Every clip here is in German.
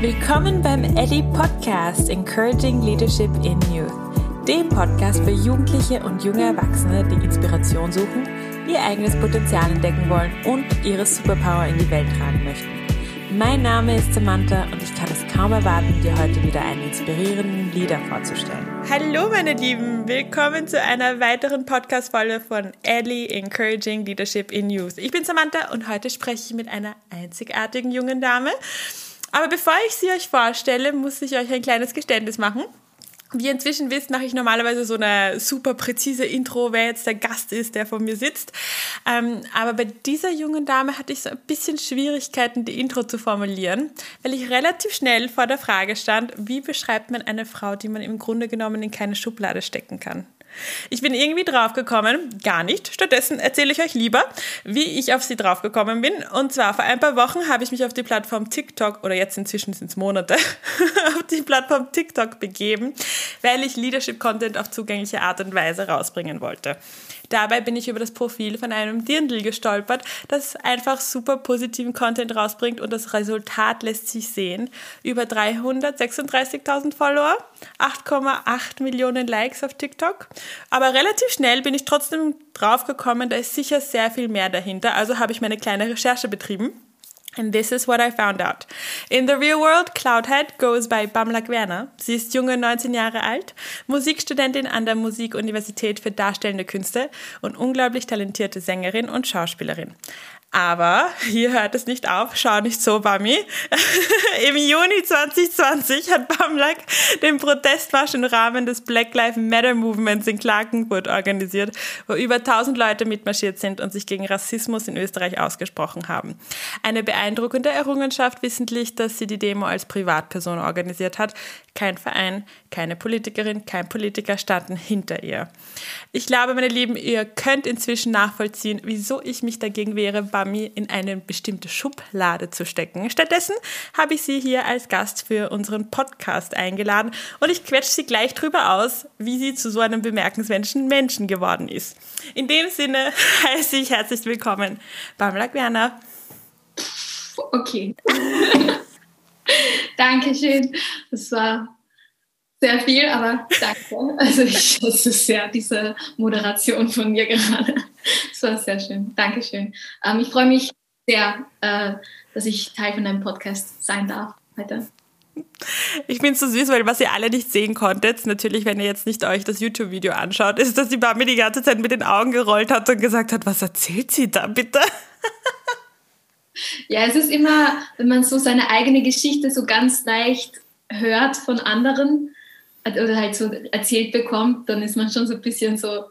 Willkommen beim Ellie Podcast Encouraging Leadership in Youth, dem Podcast für Jugendliche und junge Erwachsene, die Inspiration suchen, ihr eigenes Potenzial entdecken wollen und ihre Superpower in die Welt tragen möchten. Mein Name ist Samantha und ich kann es kaum erwarten, dir heute wieder einen inspirierenden Leader vorzustellen. Hallo meine Lieben, willkommen zu einer weiteren Podcast-Folge von Ellie Encouraging Leadership in Youth. Ich bin Samantha und heute spreche ich mit einer einzigartigen jungen Dame. Aber bevor ich sie euch vorstelle, muss ich euch ein kleines Geständnis machen. Wie ihr inzwischen wisst, mache ich normalerweise so eine super präzise Intro, wer jetzt der Gast ist, der vor mir sitzt. Ähm, aber bei dieser jungen Dame hatte ich so ein bisschen Schwierigkeiten, die Intro zu formulieren, weil ich relativ schnell vor der Frage stand, wie beschreibt man eine Frau, die man im Grunde genommen in keine Schublade stecken kann. Ich bin irgendwie draufgekommen, gar nicht. Stattdessen erzähle ich euch lieber, wie ich auf sie draufgekommen bin. Und zwar vor ein paar Wochen habe ich mich auf die Plattform TikTok, oder jetzt inzwischen sind es Monate, auf die Plattform TikTok begeben, weil ich Leadership-Content auf zugängliche Art und Weise rausbringen wollte. Dabei bin ich über das Profil von einem Dirndl gestolpert, das einfach super positiven Content rausbringt und das Resultat lässt sich sehen. Über 336.000 Follower, 8,8 Millionen Likes auf TikTok. Aber relativ schnell bin ich trotzdem draufgekommen, da ist sicher sehr viel mehr dahinter. Also habe ich meine kleine Recherche betrieben And this is what I found out. In the real world, Cloudhead goes by Bamlak Werner. Sie ist junge 19 Jahre alt, Musikstudentin an der Musikuniversität für Darstellende Künste und unglaublich talentierte Sängerin und Schauspielerin. Aber hier hört es nicht auf. Schau nicht so, Bami. Im Juni 2020 hat Bamlak den Protestmarsch im Rahmen des Black Lives Matter Movements in Klagenfurt organisiert, wo über 1000 Leute mitmarschiert sind und sich gegen Rassismus in Österreich ausgesprochen haben. Eine beeindruckende Errungenschaft wissentlich, dass sie die Demo als Privatperson organisiert hat. Kein Verein, keine Politikerin, kein Politiker standen hinter ihr. Ich glaube, meine Lieben, ihr könnt inzwischen nachvollziehen, wieso ich mich dagegen wehre, Bami in eine bestimmte Schublade zu stecken. Stattdessen habe ich sie hier als Gast für unseren Podcast eingeladen und ich quetsche sie gleich drüber aus, wie sie zu so einem bemerkenswerten Menschen geworden ist. In dem Sinne heiße ich herzlich willkommen, Bamla Werner. Okay. Dankeschön. Das war sehr viel, aber danke. Also ich schätze sehr diese Moderation von mir gerade. Das war sehr schön. Dankeschön. Ähm, ich freue mich sehr, äh, dass ich Teil von deinem Podcast sein darf heute. Ich finde es so süß, weil was ihr alle nicht sehen konntet, natürlich, wenn ihr jetzt nicht euch das YouTube-Video anschaut, ist, dass die Bami die ganze Zeit mit den Augen gerollt hat und gesagt hat, was erzählt sie da bitte? Ja, es ist immer, wenn man so seine eigene Geschichte so ganz leicht hört von anderen oder halt so erzählt bekommt, dann ist man schon so ein bisschen so,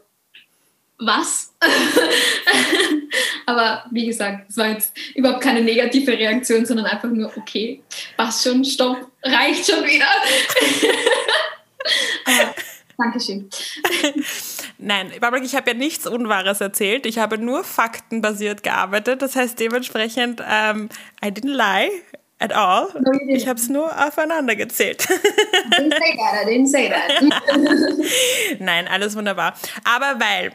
was? Aber wie gesagt, es war jetzt überhaupt keine negative Reaktion, sondern einfach nur, okay, passt schon, stopp, reicht schon wieder. Dankeschön. Nein, ich habe ja nichts Unwahres erzählt. Ich habe nur faktenbasiert gearbeitet. Das heißt dementsprechend, ähm, I didn't lie at all. No, ich habe es nur aufeinander gezählt. didn't say that, I didn't say that. Nein, alles wunderbar. Aber weil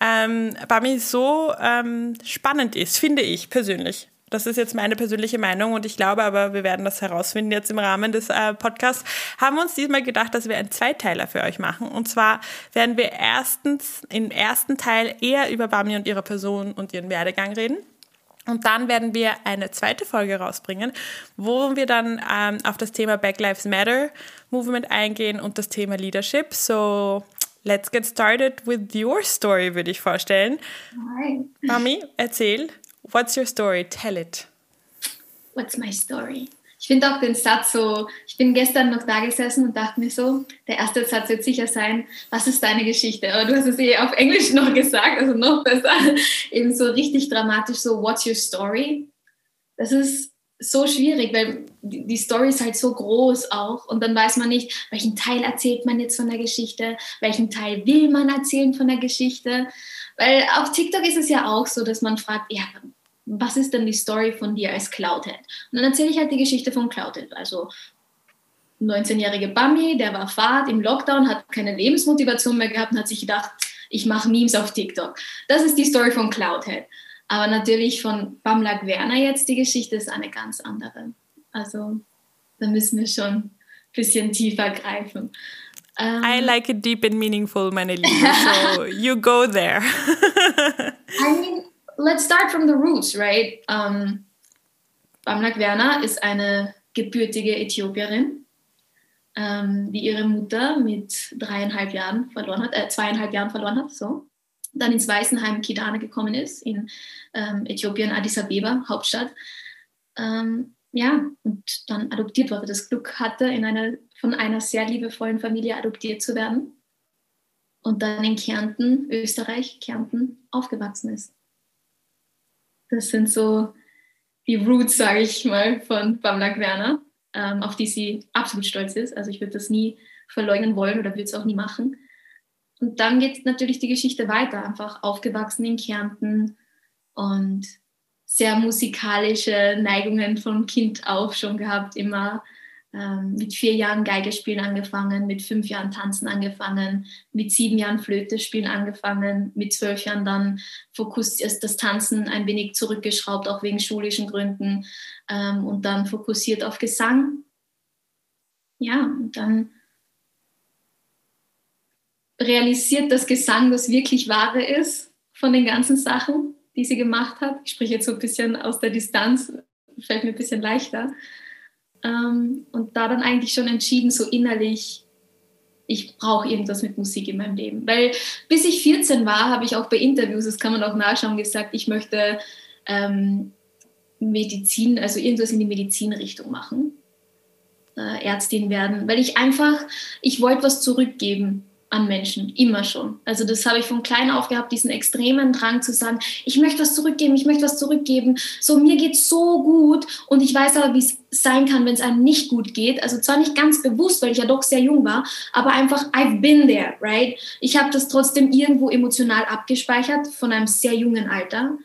ähm, Bami so ähm, spannend ist, finde ich persönlich, das ist jetzt meine persönliche Meinung und ich glaube aber, wir werden das herausfinden jetzt im Rahmen des äh, Podcasts, haben wir uns diesmal gedacht, dass wir einen Zweiteiler für euch machen. Und zwar werden wir erstens im ersten Teil eher über Bami und ihre Person und ihren Werdegang reden. Und dann werden wir eine zweite Folge rausbringen, wo wir dann ähm, auf das Thema Black Lives Matter Movement eingehen und das Thema Leadership. So, let's get started with your story, würde ich vorstellen. Hi. Mami, erzähl. What's your story? Tell it. What's my story? Ich finde auch den Satz so, ich bin gestern noch da gesessen und dachte mir so, der erste Satz wird sicher sein, was ist deine Geschichte? Aber du hast es eh auf Englisch noch gesagt, also noch besser. Eben so richtig dramatisch, so, what's your story? Das ist so schwierig, weil die Story ist halt so groß auch und dann weiß man nicht, welchen Teil erzählt man jetzt von der Geschichte, welchen Teil will man erzählen von der Geschichte. Weil auf TikTok ist es ja auch so, dass man fragt, ja, was ist denn die Story von dir als Cloudhead? Und dann erzähle ich halt die Geschichte von Cloudhead. Also 19-jährige Bambi, der war Fahrt im Lockdown, hat keine Lebensmotivation mehr gehabt und hat sich gedacht, ich mache Memes auf TikTok. Das ist die Story von Cloudhead. Aber natürlich von Bamlak Werner jetzt die Geschichte ist eine ganz andere. Also da müssen wir schon ein bisschen tiefer greifen. Um, I like it deep and meaningful, meine Liebe. So you go there. I mean, let's start from the roots, right? Um, Bamlak Werner ist eine gebürtige Äthiopierin, ähm, die ihre Mutter mit dreieinhalb Jahren verloren hat, äh, zweieinhalb Jahren verloren hat, so. Dann ins Waisenheim Kidane gekommen ist, in ähm, Äthiopien, Addis Abeba, Hauptstadt. Ähm, ja, und dann adoptiert wurde, das Glück hatte, in eine, von einer sehr liebevollen Familie adoptiert zu werden und dann in Kärnten, Österreich, Kärnten aufgewachsen ist. Das sind so die Roots, sage ich mal, von Bamlak Werner, ähm, auf die sie absolut stolz ist. Also ich würde das nie verleugnen wollen oder würde es auch nie machen. Und dann geht natürlich die Geschichte weiter, einfach aufgewachsen in Kärnten und sehr musikalische Neigungen von Kind auf schon gehabt, immer ähm, mit vier Jahren Geige spielen angefangen, mit fünf Jahren Tanzen angefangen, mit sieben Jahren Flöte spielen angefangen, mit zwölf Jahren dann fokussiert das Tanzen ein wenig zurückgeschraubt, auch wegen schulischen Gründen ähm, und dann fokussiert auf Gesang. Ja, und dann realisiert das Gesang das wirklich Wahre ist von den ganzen Sachen, die sie gemacht hat. Ich spreche jetzt so ein bisschen aus der Distanz, fällt mir ein bisschen leichter. Ähm, und da dann eigentlich schon entschieden, so innerlich, ich brauche irgendwas mit Musik in meinem Leben. Weil bis ich 14 war, habe ich auch bei Interviews, das kann man auch nachschauen, gesagt, ich möchte ähm, Medizin, also irgendwas in die Medizinrichtung machen, äh, Ärztin werden, weil ich einfach, ich wollte was zurückgeben an Menschen, immer schon. Also das habe ich von klein auf gehabt, diesen extremen Drang zu sagen, ich möchte was zurückgeben, ich möchte was zurückgeben. So, mir geht so gut und ich weiß aber, wie es sein kann, wenn es einem nicht gut geht. Also zwar nicht ganz bewusst, weil ich ja doch sehr jung war, aber einfach, I've been there, right? Ich habe das trotzdem irgendwo emotional abgespeichert von einem sehr jungen Alter,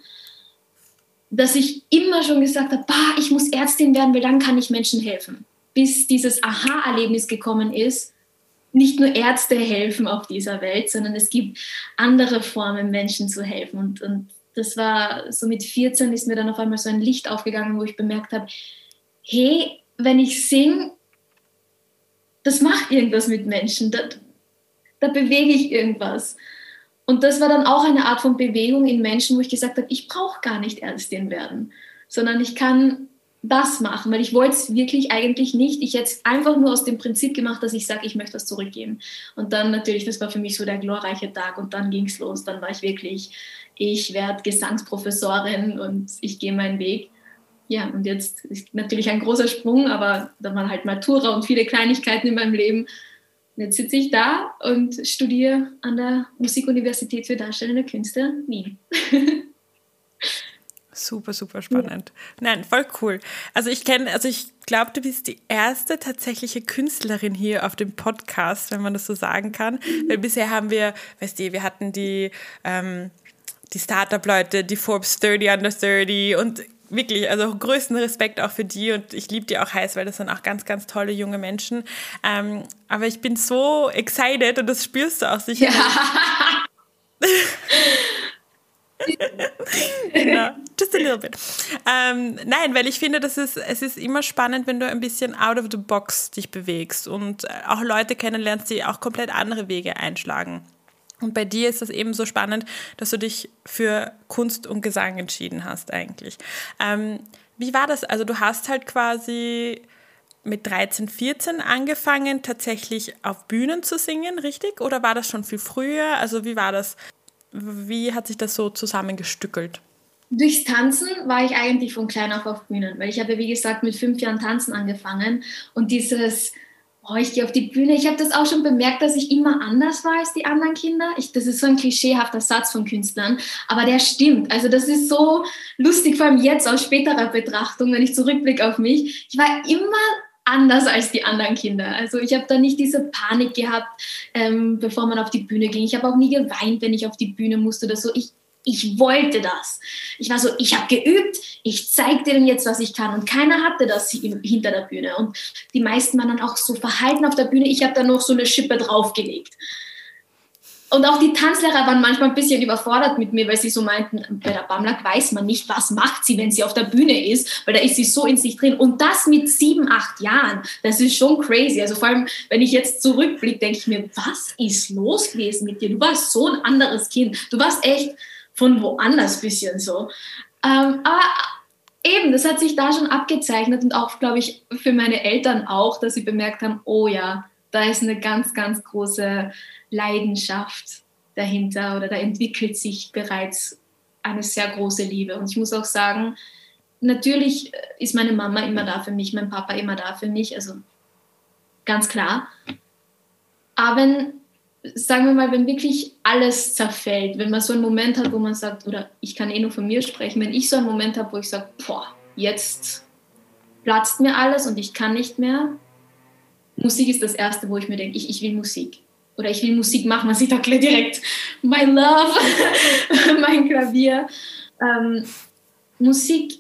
dass ich immer schon gesagt habe, bah, ich muss Ärztin werden, weil dann kann ich Menschen helfen. Bis dieses Aha-Erlebnis gekommen ist, nicht nur Ärzte helfen auf dieser Welt, sondern es gibt andere Formen, Menschen zu helfen. Und, und das war so mit 14 ist mir dann auf einmal so ein Licht aufgegangen, wo ich bemerkt habe, hey, wenn ich singe, das macht irgendwas mit Menschen, da, da bewege ich irgendwas. Und das war dann auch eine Art von Bewegung in Menschen, wo ich gesagt habe, ich brauche gar nicht Ärztin werden, sondern ich kann das machen, weil ich wollte es wirklich eigentlich nicht. Ich hätte es einfach nur aus dem Prinzip gemacht, dass ich sage, ich möchte was zurückgeben. Und dann natürlich, das war für mich so der glorreiche Tag und dann ging es los. Dann war ich wirklich, ich werde Gesangsprofessorin und ich gehe meinen Weg. Ja, und jetzt ist natürlich ein großer Sprung, aber da waren halt Matura und viele Kleinigkeiten in meinem Leben. Und jetzt sitze ich da und studiere an der Musikuniversität für Darstellende Künste Wien. Super, super spannend. Ja. Nein, voll cool. Also ich kenne, also ich glaube, du bist die erste tatsächliche Künstlerin hier auf dem Podcast, wenn man das so sagen kann. Mhm. Weil bisher haben wir, weißt du, wir hatten die, ähm, die Startup-Leute, die Forbes 30 under 30 und wirklich, also größten Respekt auch für die und ich liebe die auch heiß, weil das sind auch ganz, ganz tolle junge Menschen. Ähm, aber ich bin so excited und das spürst du auch sicher. Ja. genau, just a little bit. Ähm, nein, weil ich finde, das ist, es ist immer spannend, wenn du ein bisschen out of the box dich bewegst und auch Leute kennenlernst, die auch komplett andere Wege einschlagen. Und bei dir ist das eben so spannend, dass du dich für Kunst und Gesang entschieden hast eigentlich. Ähm, wie war das? Also du hast halt quasi mit 13, 14 angefangen, tatsächlich auf Bühnen zu singen, richtig? Oder war das schon viel früher? Also wie war das? Wie hat sich das so zusammengestückelt? Durchs Tanzen war ich eigentlich von klein auf auf Bühnen, weil ich habe, wie gesagt, mit fünf Jahren Tanzen angefangen und dieses, oh, ich gehe auf die Bühne, ich habe das auch schon bemerkt, dass ich immer anders war als die anderen Kinder. Ich, das ist so ein klischeehafter Satz von Künstlern, aber der stimmt. Also das ist so lustig, vor allem jetzt aus späterer Betrachtung, wenn ich zurückblicke auf mich. Ich war immer anders als die anderen Kinder. Also ich habe da nicht diese Panik gehabt, ähm, bevor man auf die Bühne ging. Ich habe auch nie geweint, wenn ich auf die Bühne musste oder so. Ich, ich wollte das. Ich war so, ich habe geübt, ich zeige denen jetzt, was ich kann. Und keiner hatte das hinter der Bühne. Und die meisten waren dann auch so verhalten auf der Bühne. Ich habe da noch so eine Schippe draufgelegt. Und auch die Tanzlehrer waren manchmal ein bisschen überfordert mit mir, weil sie so meinten, bei der Bamlak weiß man nicht, was macht sie, wenn sie auf der Bühne ist, weil da ist sie so in sich drin. Und das mit sieben, acht Jahren, das ist schon crazy. Also vor allem, wenn ich jetzt zurückblicke, denke ich mir, was ist los gewesen mit dir? Du warst so ein anderes Kind. Du warst echt von woanders bisschen so. Ähm, aber eben, das hat sich da schon abgezeichnet und auch, glaube ich, für meine Eltern auch, dass sie bemerkt haben, oh ja, da ist eine ganz, ganz große Leidenschaft dahinter oder da entwickelt sich bereits eine sehr große Liebe. Und ich muss auch sagen, natürlich ist meine Mama immer da für mich, mein Papa immer da für mich, also ganz klar. Aber wenn, sagen wir mal, wenn wirklich alles zerfällt, wenn man so einen Moment hat, wo man sagt, oder ich kann eh nur von mir sprechen, wenn ich so einen Moment habe, wo ich sage, boah, jetzt platzt mir alles und ich kann nicht mehr, Musik ist das Erste, wo ich mir denke, ich, ich will Musik. Oder ich will Musik machen, man sieht da direkt my love, mein Klavier. Ähm, Musik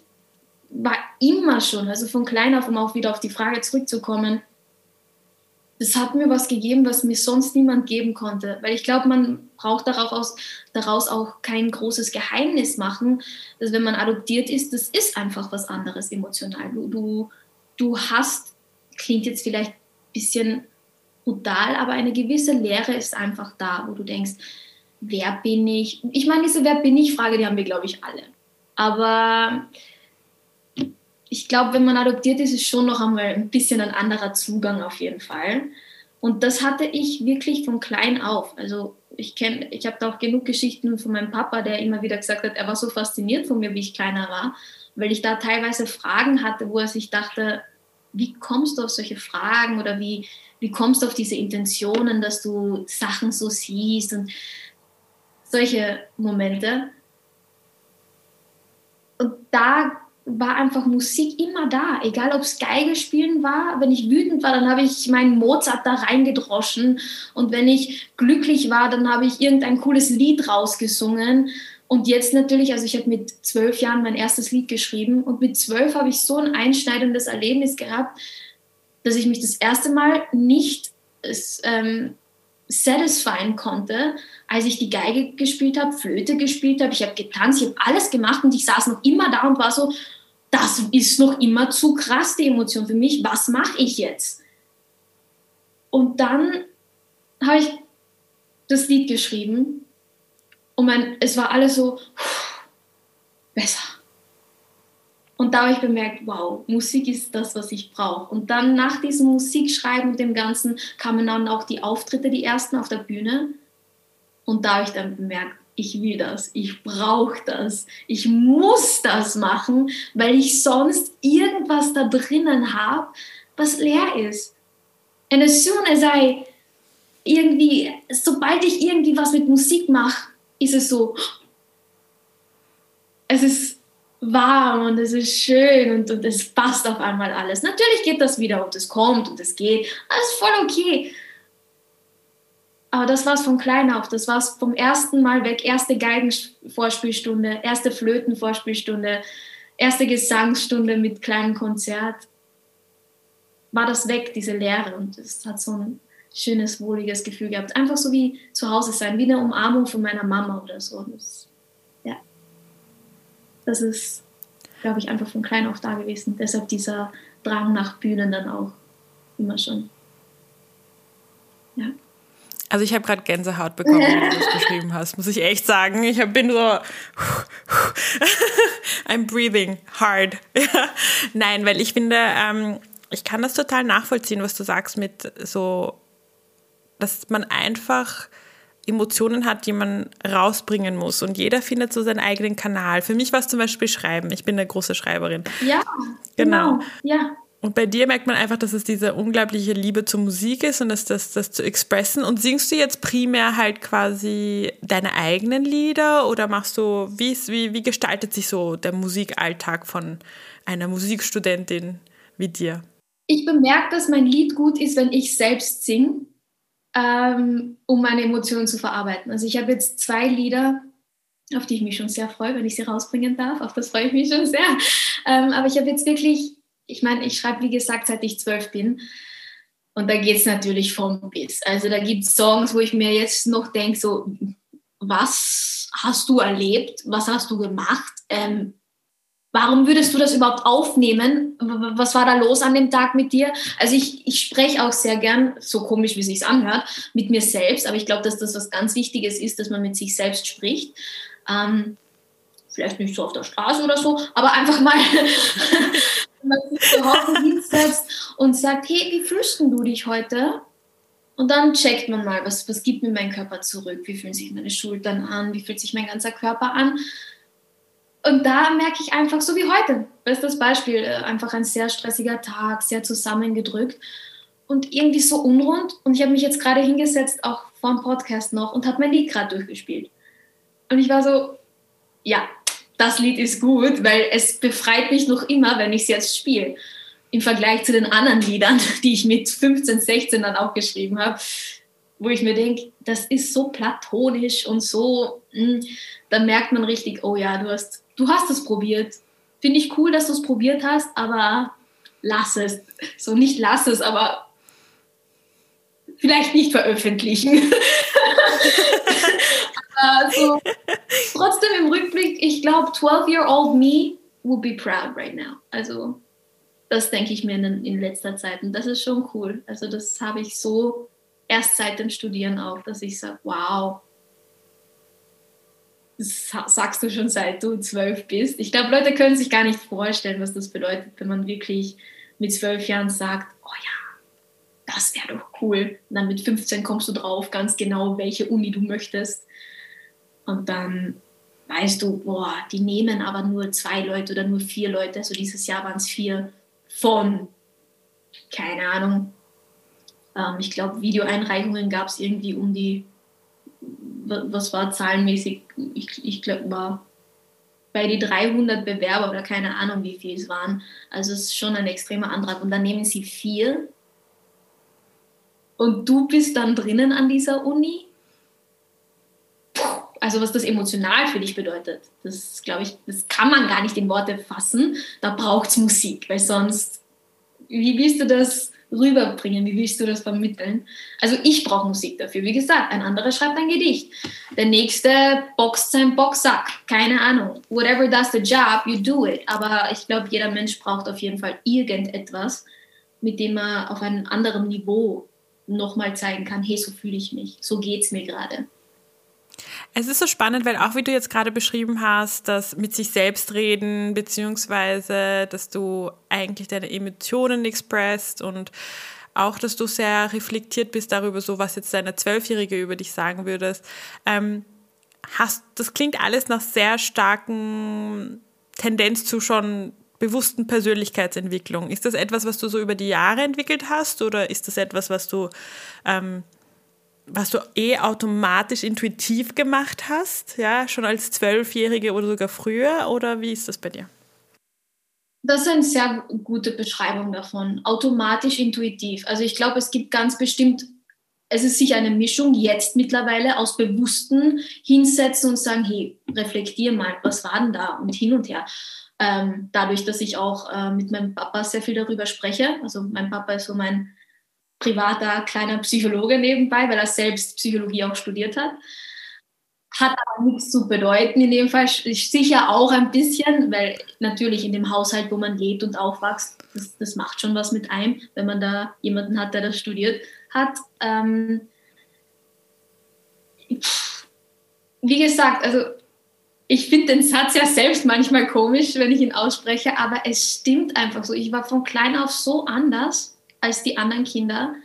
war immer schon, also von klein auf, um auch wieder auf die Frage zurückzukommen, das hat mir was gegeben, was mir sonst niemand geben konnte. Weil ich glaube, man braucht daraus, daraus auch kein großes Geheimnis machen, dass wenn man adoptiert ist, das ist einfach was anderes emotional. Du, du, du hast, klingt jetzt vielleicht bisschen brutal, aber eine gewisse Leere ist einfach da, wo du denkst, wer bin ich? Ich meine, diese Wer bin ich Frage, die haben wir, glaube ich, alle. Aber ich glaube, wenn man adoptiert ist, ist schon noch einmal ein bisschen ein anderer Zugang auf jeden Fall. Und das hatte ich wirklich von klein auf. Also ich kenne, ich habe da auch genug Geschichten von meinem Papa, der immer wieder gesagt hat, er war so fasziniert von mir, wie ich kleiner war, weil ich da teilweise Fragen hatte, wo er sich dachte, wie kommst du auf solche Fragen oder wie, wie kommst du auf diese Intentionen, dass du Sachen so siehst und solche Momente. Und da war einfach Musik immer da, egal ob es Geige spielen war. Wenn ich wütend war, dann habe ich meinen Mozart da reingedroschen. Und wenn ich glücklich war, dann habe ich irgendein cooles Lied rausgesungen. Und jetzt natürlich, also ich habe mit zwölf Jahren mein erstes Lied geschrieben und mit zwölf habe ich so ein einschneidendes Erlebnis gehabt, dass ich mich das erste Mal nicht ähm, satisfyen konnte, als ich die Geige gespielt habe, Flöte gespielt habe, ich habe getanzt, ich habe alles gemacht und ich saß noch immer da und war so, das ist noch immer zu krass, die Emotion für mich, was mache ich jetzt? Und dann habe ich das Lied geschrieben und mein, es war alles so besser. Und da habe ich bemerkt, wow, Musik ist das, was ich brauche. Und dann nach diesem Musikschreiben und dem Ganzen kamen dann auch die Auftritte, die ersten auf der Bühne. Und da habe ich dann bemerkt, ich will das, ich brauche das, ich muss das machen, weil ich sonst irgendwas da drinnen habe, was leer ist. And as soon as I irgendwie, sobald ich irgendwie was mit Musik mache, ist es so, es ist warm und es ist schön und, und es passt auf einmal alles. Natürlich geht das wieder und es kommt und es geht. Alles voll okay. Aber das war es von klein auf. Das war es vom ersten Mal weg. Erste Geigenvorspielstunde, erste Flötenvorspielstunde, erste Gesangsstunde mit kleinem Konzert. War das weg, diese Leere. Und es hat so ein schönes, wohliges Gefühl gehabt. Einfach so wie zu Hause sein, wie eine Umarmung von meiner Mama oder so. Das, ja, das ist, glaube ich, einfach von klein auf da gewesen. Deshalb dieser Drang nach Bühnen dann auch immer schon. Ja. Also ich habe gerade Gänsehaut bekommen, wie du das beschrieben hast, muss ich echt sagen. Ich bin so, I'm breathing hard. Nein, weil ich finde, ähm, ich kann das total nachvollziehen, was du sagst mit so dass man einfach Emotionen hat, die man rausbringen muss. Und jeder findet so seinen eigenen Kanal. Für mich war es zum Beispiel Schreiben. Ich bin eine große Schreiberin. Ja, genau. genau. Ja. Und bei dir merkt man einfach, dass es diese unglaubliche Liebe zur Musik ist und das, das, das zu expressen. Und singst du jetzt primär halt quasi deine eigenen Lieder oder machst du, wie, wie, wie gestaltet sich so der Musikalltag von einer Musikstudentin wie dir? Ich bemerke, dass mein Lied gut ist, wenn ich selbst singe ähm, um meine Emotionen zu verarbeiten. Also ich habe jetzt zwei Lieder, auf die ich mich schon sehr freue, wenn ich sie rausbringen darf. Auf das freue ich mich schon sehr. Ähm, aber ich habe jetzt wirklich, ich meine, ich schreibe, wie gesagt, seit ich zwölf bin. Und da geht es natürlich vom Biss. Also da gibt es Songs, wo ich mir jetzt noch denke, so, was hast du erlebt? Was hast du gemacht? Ähm, warum würdest du das überhaupt aufnehmen? Was war da los an dem Tag mit dir? Also ich, ich spreche auch sehr gern, so komisch wie es sich anhört, mit mir selbst. Aber ich glaube, dass das was ganz Wichtiges ist, dass man mit sich selbst spricht. Ähm, vielleicht nicht so auf der Straße oder so, aber einfach mal man sich zu hinsetzt und sagt, hey, wie fühlst du dich heute? Und dann checkt man mal, was, was gibt mir mein Körper zurück? Wie fühlen sich meine Schultern an? Wie fühlt sich mein ganzer Körper an? Und da merke ich einfach, so wie heute, bestes Beispiel, äh, einfach ein sehr stressiger Tag, sehr zusammengedrückt und irgendwie so unrund. Und ich habe mich jetzt gerade hingesetzt, auch vor dem Podcast noch, und habe mein Lied gerade durchgespielt. Und ich war so, ja, das Lied ist gut, weil es befreit mich noch immer, wenn ich es jetzt spiele. Im Vergleich zu den anderen Liedern, die ich mit 15, 16 dann auch geschrieben habe, wo ich mir denke, das ist so platonisch und so, hm, dann merkt man richtig, oh ja, du hast, du hast es probiert. Finde ich cool, dass du es probiert hast, aber lass es. So nicht lass es, aber vielleicht nicht veröffentlichen. also, trotzdem im Rückblick, ich glaube, 12-year-old me would be proud right now. Also, das denke ich mir in, in letzter Zeit. Und das ist schon cool. Also, das habe ich so erst seit dem Studieren auch, dass ich sage, wow, sagst du schon seit du zwölf bist. Ich glaube, Leute können sich gar nicht vorstellen, was das bedeutet, wenn man wirklich mit zwölf Jahren sagt, oh ja, das wäre doch cool. Und dann mit 15 kommst du drauf, ganz genau, welche Uni du möchtest. Und dann weißt du, boah, die nehmen aber nur zwei Leute oder nur vier Leute. Also dieses Jahr waren es vier von, keine Ahnung, ähm, ich glaube, Videoeinreichungen gab es irgendwie um die, was war zahlenmäßig, ich, ich glaube, war bei die 300 Bewerber oder keine Ahnung, wie viel es waren. Also es ist schon ein extremer Antrag. Und dann nehmen sie vier und du bist dann drinnen an dieser Uni also was das emotional für dich bedeutet, das glaube ich, das kann man gar nicht in Worte fassen. Da braucht es Musik, weil sonst, wie willst du das rüberbringen? Wie willst du das vermitteln? Also ich brauche Musik dafür. Wie gesagt, ein anderer schreibt ein Gedicht. Der nächste boxt sein Boxsack. Keine Ahnung. Whatever does the job, you do it. Aber ich glaube, jeder Mensch braucht auf jeden Fall irgendetwas, mit dem er auf einem anderen Niveau nochmal zeigen kann, hey, so fühle ich mich, so geht es mir gerade. Es ist so spannend, weil auch wie du jetzt gerade beschrieben hast, dass mit sich selbst reden, beziehungsweise, dass du eigentlich deine Emotionen expresst und auch, dass du sehr reflektiert bist darüber, so was jetzt deine Zwölfjährige über dich sagen würdest. Ähm, hast, das klingt alles nach sehr starken Tendenz zu schon bewussten Persönlichkeitsentwicklung. Ist das etwas, was du so über die Jahre entwickelt hast oder ist das etwas, was du ähm, was du eh automatisch intuitiv gemacht hast, ja, schon als Zwölfjährige oder sogar früher, oder wie ist das bei dir? Das ist eine sehr gute Beschreibung davon. Automatisch intuitiv. Also ich glaube, es gibt ganz bestimmt, es ist sicher eine Mischung jetzt mittlerweile aus bewussten Hinsetzen und sagen, hey, reflektier mal, was war denn da und hin und her. Ähm, dadurch, dass ich auch äh, mit meinem Papa sehr viel darüber spreche. Also mein Papa ist so mein privater kleiner Psychologe nebenbei, weil er selbst Psychologie auch studiert hat. Hat aber nichts zu bedeuten in dem Fall. Sicher auch ein bisschen, weil natürlich in dem Haushalt, wo man lebt und aufwächst, das, das macht schon was mit einem, wenn man da jemanden hat, der das studiert hat. Ähm, wie gesagt, also ich finde den Satz ja selbst manchmal komisch, wenn ich ihn ausspreche, aber es stimmt einfach so. Ich war von klein auf so anders als die anderen Kinder.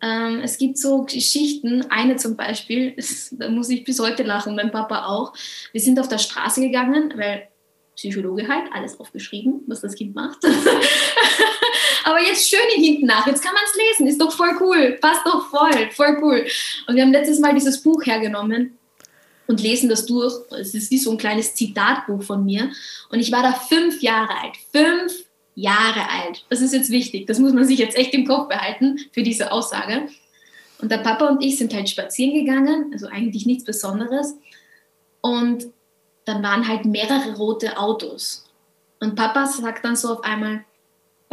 Ähm, es gibt so Geschichten, eine zum Beispiel, da muss ich bis heute lachen, mein Papa auch. Wir sind auf der Straße gegangen, weil Psychologe halt, alles aufgeschrieben, was das Kind macht. Aber jetzt schön hinten nach, jetzt kann man es lesen, ist doch voll cool, passt doch voll, voll cool. Und wir haben letztes Mal dieses Buch hergenommen und lesen das durch. Es ist wie so ein kleines Zitatbuch von mir. Und ich war da fünf Jahre alt. Fünf Jahre alt. Das ist jetzt wichtig. Das muss man sich jetzt echt im Kopf behalten für diese Aussage. Und der Papa und ich sind halt spazieren gegangen, also eigentlich nichts Besonderes. Und dann waren halt mehrere rote Autos. Und Papa sagt dann so auf einmal,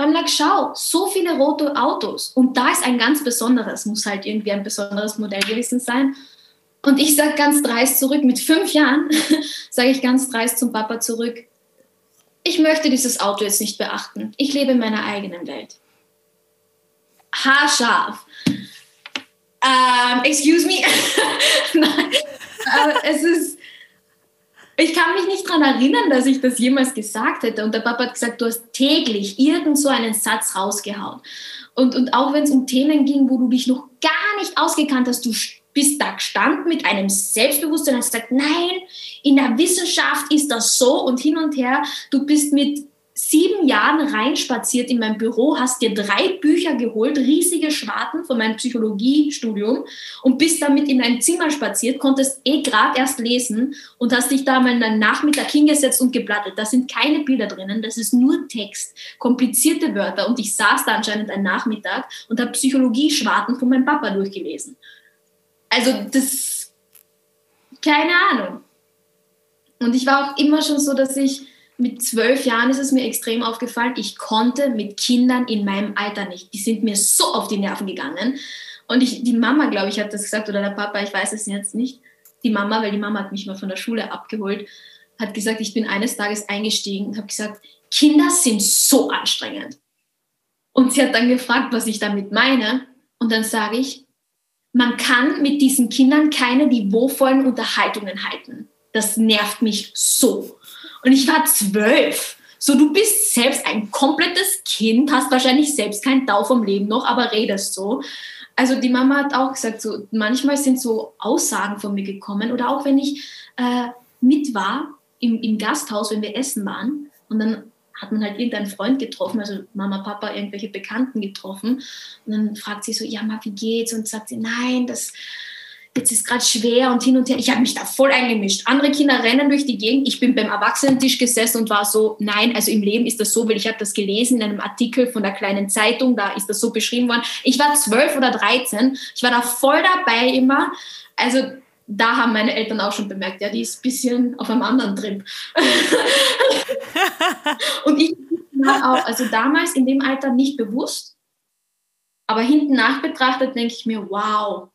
Lack, schau, so viele rote Autos. Und da ist ein ganz besonderes, muss halt irgendwie ein besonderes Modell gewesen sein. Und ich sage ganz dreist zurück, mit fünf Jahren sage ich ganz dreist zum Papa zurück, ich möchte dieses Auto jetzt nicht beachten. Ich lebe in meiner eigenen Welt. Haarscharf. Ähm, excuse me. Nein, aber es ist, ich kann mich nicht daran erinnern, dass ich das jemals gesagt hätte. Und der Papa hat gesagt, du hast täglich irgend so einen Satz rausgehauen. Und, und auch wenn es um Themen ging, wo du dich noch gar nicht ausgekannt hast, du bist da gestanden mit einem Selbstbewusstsein und hast gesagt, nein, in der Wissenschaft ist das so und hin und her. Du bist mit sieben Jahren reinspaziert in mein Büro, hast dir drei Bücher geholt, riesige Schwarten von meinem Psychologiestudium und bist damit in dein Zimmer spaziert, konntest eh gerade erst lesen und hast dich da mal einen Nachmittag hingesetzt und geblattert. Da sind keine Bilder drinnen, das ist nur Text, komplizierte Wörter und ich saß da anscheinend einen Nachmittag und habe Psychologie-Schwarten von meinem Papa durchgelesen. Also das, keine Ahnung. Und ich war auch immer schon so, dass ich mit zwölf Jahren ist es mir extrem aufgefallen, ich konnte mit Kindern in meinem Alter nicht. Die sind mir so auf die Nerven gegangen. Und ich, die Mama, glaube ich, hat das gesagt, oder der Papa, ich weiß es jetzt nicht. Die Mama, weil die Mama hat mich mal von der Schule abgeholt, hat gesagt, ich bin eines Tages eingestiegen und habe gesagt, Kinder sind so anstrengend. Und sie hat dann gefragt, was ich damit meine. Und dann sage ich, man kann mit diesen Kindern keine niveauvollen Unterhaltungen halten. Das nervt mich so. Und ich war zwölf. So, du bist selbst ein komplettes Kind, hast wahrscheinlich selbst keinen Dau vom Leben noch, aber redest so. Also die Mama hat auch gesagt, so manchmal sind so Aussagen von mir gekommen oder auch wenn ich äh, mit war im, im Gasthaus, wenn wir essen waren und dann hat man halt irgendeinen Freund getroffen, also Mama, Papa, irgendwelche Bekannten getroffen und dann fragt sie so, ja, Ma, wie geht's? Und sagt sie, nein, das, jetzt ist gerade schwer und hin und her. Ich habe mich da voll eingemischt. Andere Kinder rennen durch die Gegend. Ich bin beim Erwachsenentisch gesessen und war so, nein, also im Leben ist das so, weil ich habe das gelesen in einem Artikel von der kleinen Zeitung, da ist das so beschrieben worden. Ich war zwölf oder dreizehn. Ich war da voll dabei immer. Also da haben meine Eltern auch schon bemerkt, ja, die ist ein bisschen auf einem anderen Trip. und ich war auch, also damals in dem Alter nicht bewusst, aber hinten nach betrachtet denke ich mir, wow,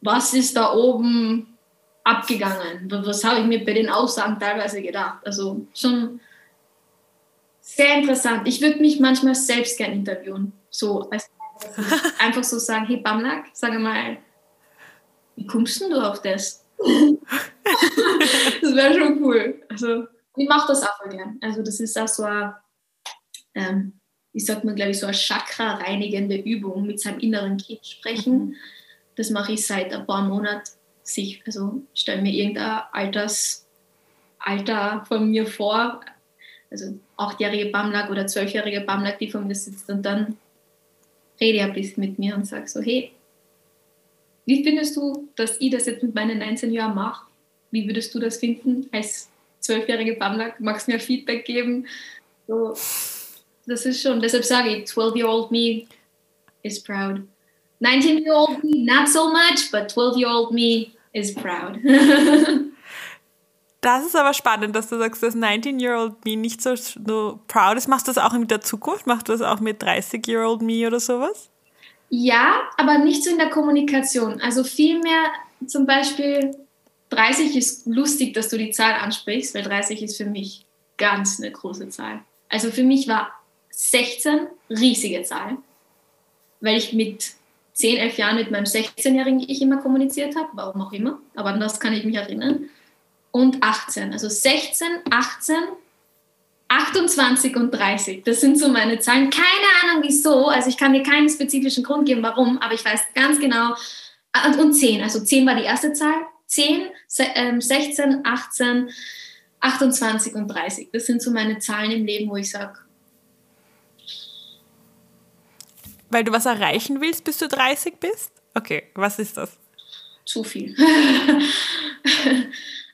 was ist da oben abgegangen? Was habe ich mir bei den Aussagen teilweise gedacht? Also schon sehr interessant. Ich würde mich manchmal selbst gerne interviewen. So, als, einfach so sagen, hey Bamlak, sag mal, wie kommst du auf das? das wäre schon cool. Also, ich mache das auch voll gern. Also, das ist auch so eine, ähm, ich sag mal, glaube ich, so eine Chakra-reinigende Übung mit seinem inneren Kind sprechen. Mhm das mache ich seit ein paar Monaten. Sich, also stelle mir irgendein Altersalter von mir vor, also achtjährige Bamlak oder zwölfjährige Bamlak, die vor mir sitzt und dann rede ich ein bisschen mit mir und sage so, hey, wie findest du, dass ich das jetzt mit meinen 19 Jahren mache? Wie würdest du das finden als zwölfjährige Bamlak? Magst du mir Feedback geben? So, das ist schon, deshalb sage ich, 12-year-old me is proud. 19-year-old me, not so much, but 12-year-old me is proud. das ist aber spannend, dass du sagst, dass 19-year-old me nicht so, so proud ist. Machst du das auch in der Zukunft? Machst du das auch mit 30-year-old me oder sowas? Ja, aber nicht so in der Kommunikation. Also vielmehr zum Beispiel 30 ist lustig, dass du die Zahl ansprichst, weil 30 ist für mich ganz eine große Zahl. Also für mich war 16 riesige Zahl, weil ich mit 10, 11 Jahren mit meinem 16-jährigen Ich immer kommuniziert habe, warum auch immer, aber an das kann ich mich erinnern. Und 18, also 16, 18, 28 und 30. Das sind so meine Zahlen. Keine Ahnung wieso, also ich kann dir keinen spezifischen Grund geben, warum, aber ich weiß ganz genau. Ah, und 10, also 10 war die erste Zahl. 10, 16, 18, 28 und 30. Das sind so meine Zahlen im Leben, wo ich sage, Weil du was erreichen willst, bis du 30 bist? Okay, was ist das? Zu viel.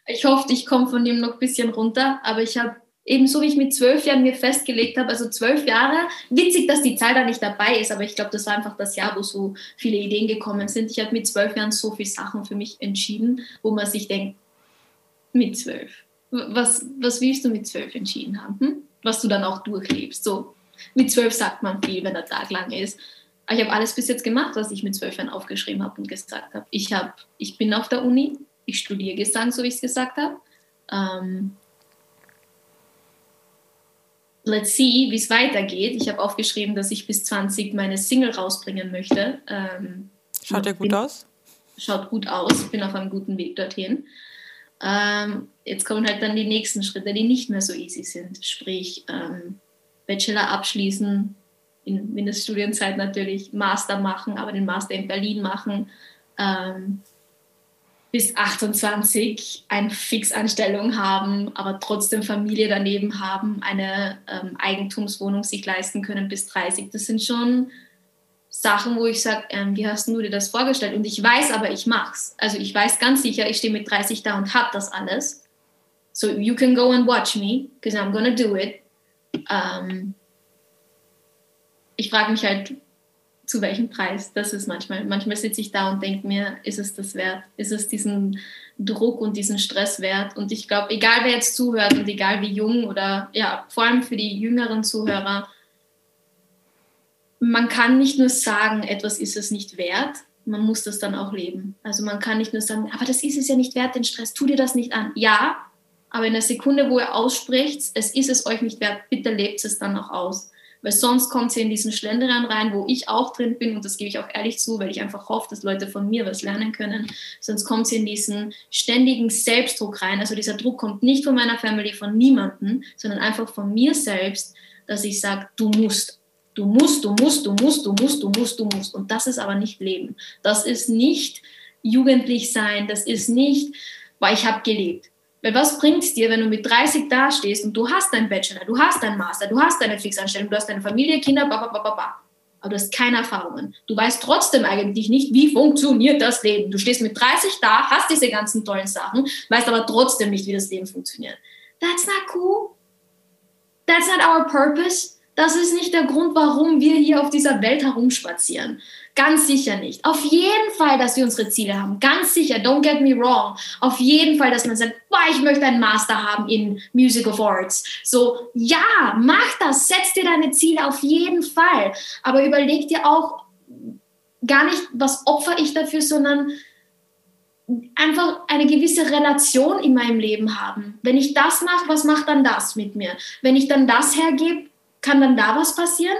ich hoffe, ich komme von dem noch ein bisschen runter, aber ich habe ebenso wie ich mit zwölf Jahren mir festgelegt habe, also zwölf Jahre, witzig, dass die Zahl da nicht dabei ist, aber ich glaube, das war einfach das Jahr, wo so viele Ideen gekommen sind. Ich habe mit zwölf Jahren so viele Sachen für mich entschieden, wo man sich denkt, mit zwölf. Was, was willst du mit zwölf entschieden haben? Hm? Was du dann auch durchlebst. So, mit zwölf sagt man viel, wenn der Tag lang ist. Aber ich habe alles bis jetzt gemacht, was ich mit zwölf Jahren aufgeschrieben habe und gesagt habe. Ich, hab, ich bin auf der Uni, ich studiere Gesang, so wie ich es gesagt habe. Ähm, let's see, wie es weitergeht. Ich habe aufgeschrieben, dass ich bis 20 meine Single rausbringen möchte. Ähm, Schaut ja gut bin, aus? Schaut gut aus, bin auf einem guten Weg dorthin. Ähm, jetzt kommen halt dann die nächsten Schritte, die nicht mehr so easy sind. Sprich, ähm, Bachelor abschließen, in Mindeststudienzeit natürlich Master machen, aber den Master in Berlin machen. Ähm, bis 28 eine Fixanstellung haben, aber trotzdem Familie daneben haben, eine ähm, Eigentumswohnung sich leisten können bis 30. Das sind schon Sachen, wo ich sage, ähm, wie hast du dir das vorgestellt? Und ich weiß aber, ich mach's. Also ich weiß ganz sicher, ich stehe mit 30 da und habe das alles. So you can go and watch me, because I'm gonna do it. Ähm, ich frage mich halt, zu welchem Preis. Das ist manchmal. Manchmal sitze ich da und denke mir, ist es das wert? Ist es diesen Druck und diesen Stress wert? Und ich glaube, egal wer jetzt zuhört und egal wie jung oder ja, vor allem für die jüngeren Zuhörer, man kann nicht nur sagen, etwas ist es nicht wert, man muss das dann auch leben. Also man kann nicht nur sagen, aber das ist es ja nicht wert, den Stress, tu dir das nicht an. Ja, aber in der Sekunde, wo ihr ausspricht, es ist es euch nicht wert, bitte lebt es dann auch aus. Weil sonst kommt sie in diesen Schlenderian rein, wo ich auch drin bin und das gebe ich auch ehrlich zu, weil ich einfach hoffe, dass Leute von mir was lernen können. Sonst kommt sie in diesen ständigen Selbstdruck rein. Also dieser Druck kommt nicht von meiner Family, von niemandem, sondern einfach von mir selbst, dass ich sage, du musst Du musst, du musst, du musst, du musst, du musst, du musst. Und das ist aber nicht Leben. Das ist nicht jugendlich sein. Das ist nicht, weil ich habe gelebt. Weil was bringt es dir, wenn du mit 30 dastehst und du hast deinen Bachelor, du hast deinen Master, du hast deine Fixanstellung, du hast deine Familie, Kinder, ba, ba, ba, ba, ba. Aber du hast keine Erfahrungen. Du weißt trotzdem eigentlich nicht, wie funktioniert das Leben. Du stehst mit 30 da, hast diese ganzen tollen Sachen, weißt aber trotzdem nicht, wie das Leben funktioniert. That's not cool. That's not our purpose. Das ist nicht der Grund, warum wir hier auf dieser Welt herumspazieren. Ganz sicher nicht. Auf jeden Fall, dass wir unsere Ziele haben. Ganz sicher, don't get me wrong. Auf jeden Fall, dass man sagt, boah, ich möchte einen Master haben in Music of Arts. So, ja, mach das. Setz dir deine Ziele auf jeden Fall. Aber überleg dir auch gar nicht, was opfer ich dafür, sondern einfach eine gewisse Relation in meinem Leben haben. Wenn ich das mache, was macht dann das mit mir? Wenn ich dann das hergebe, kann dann da was passieren?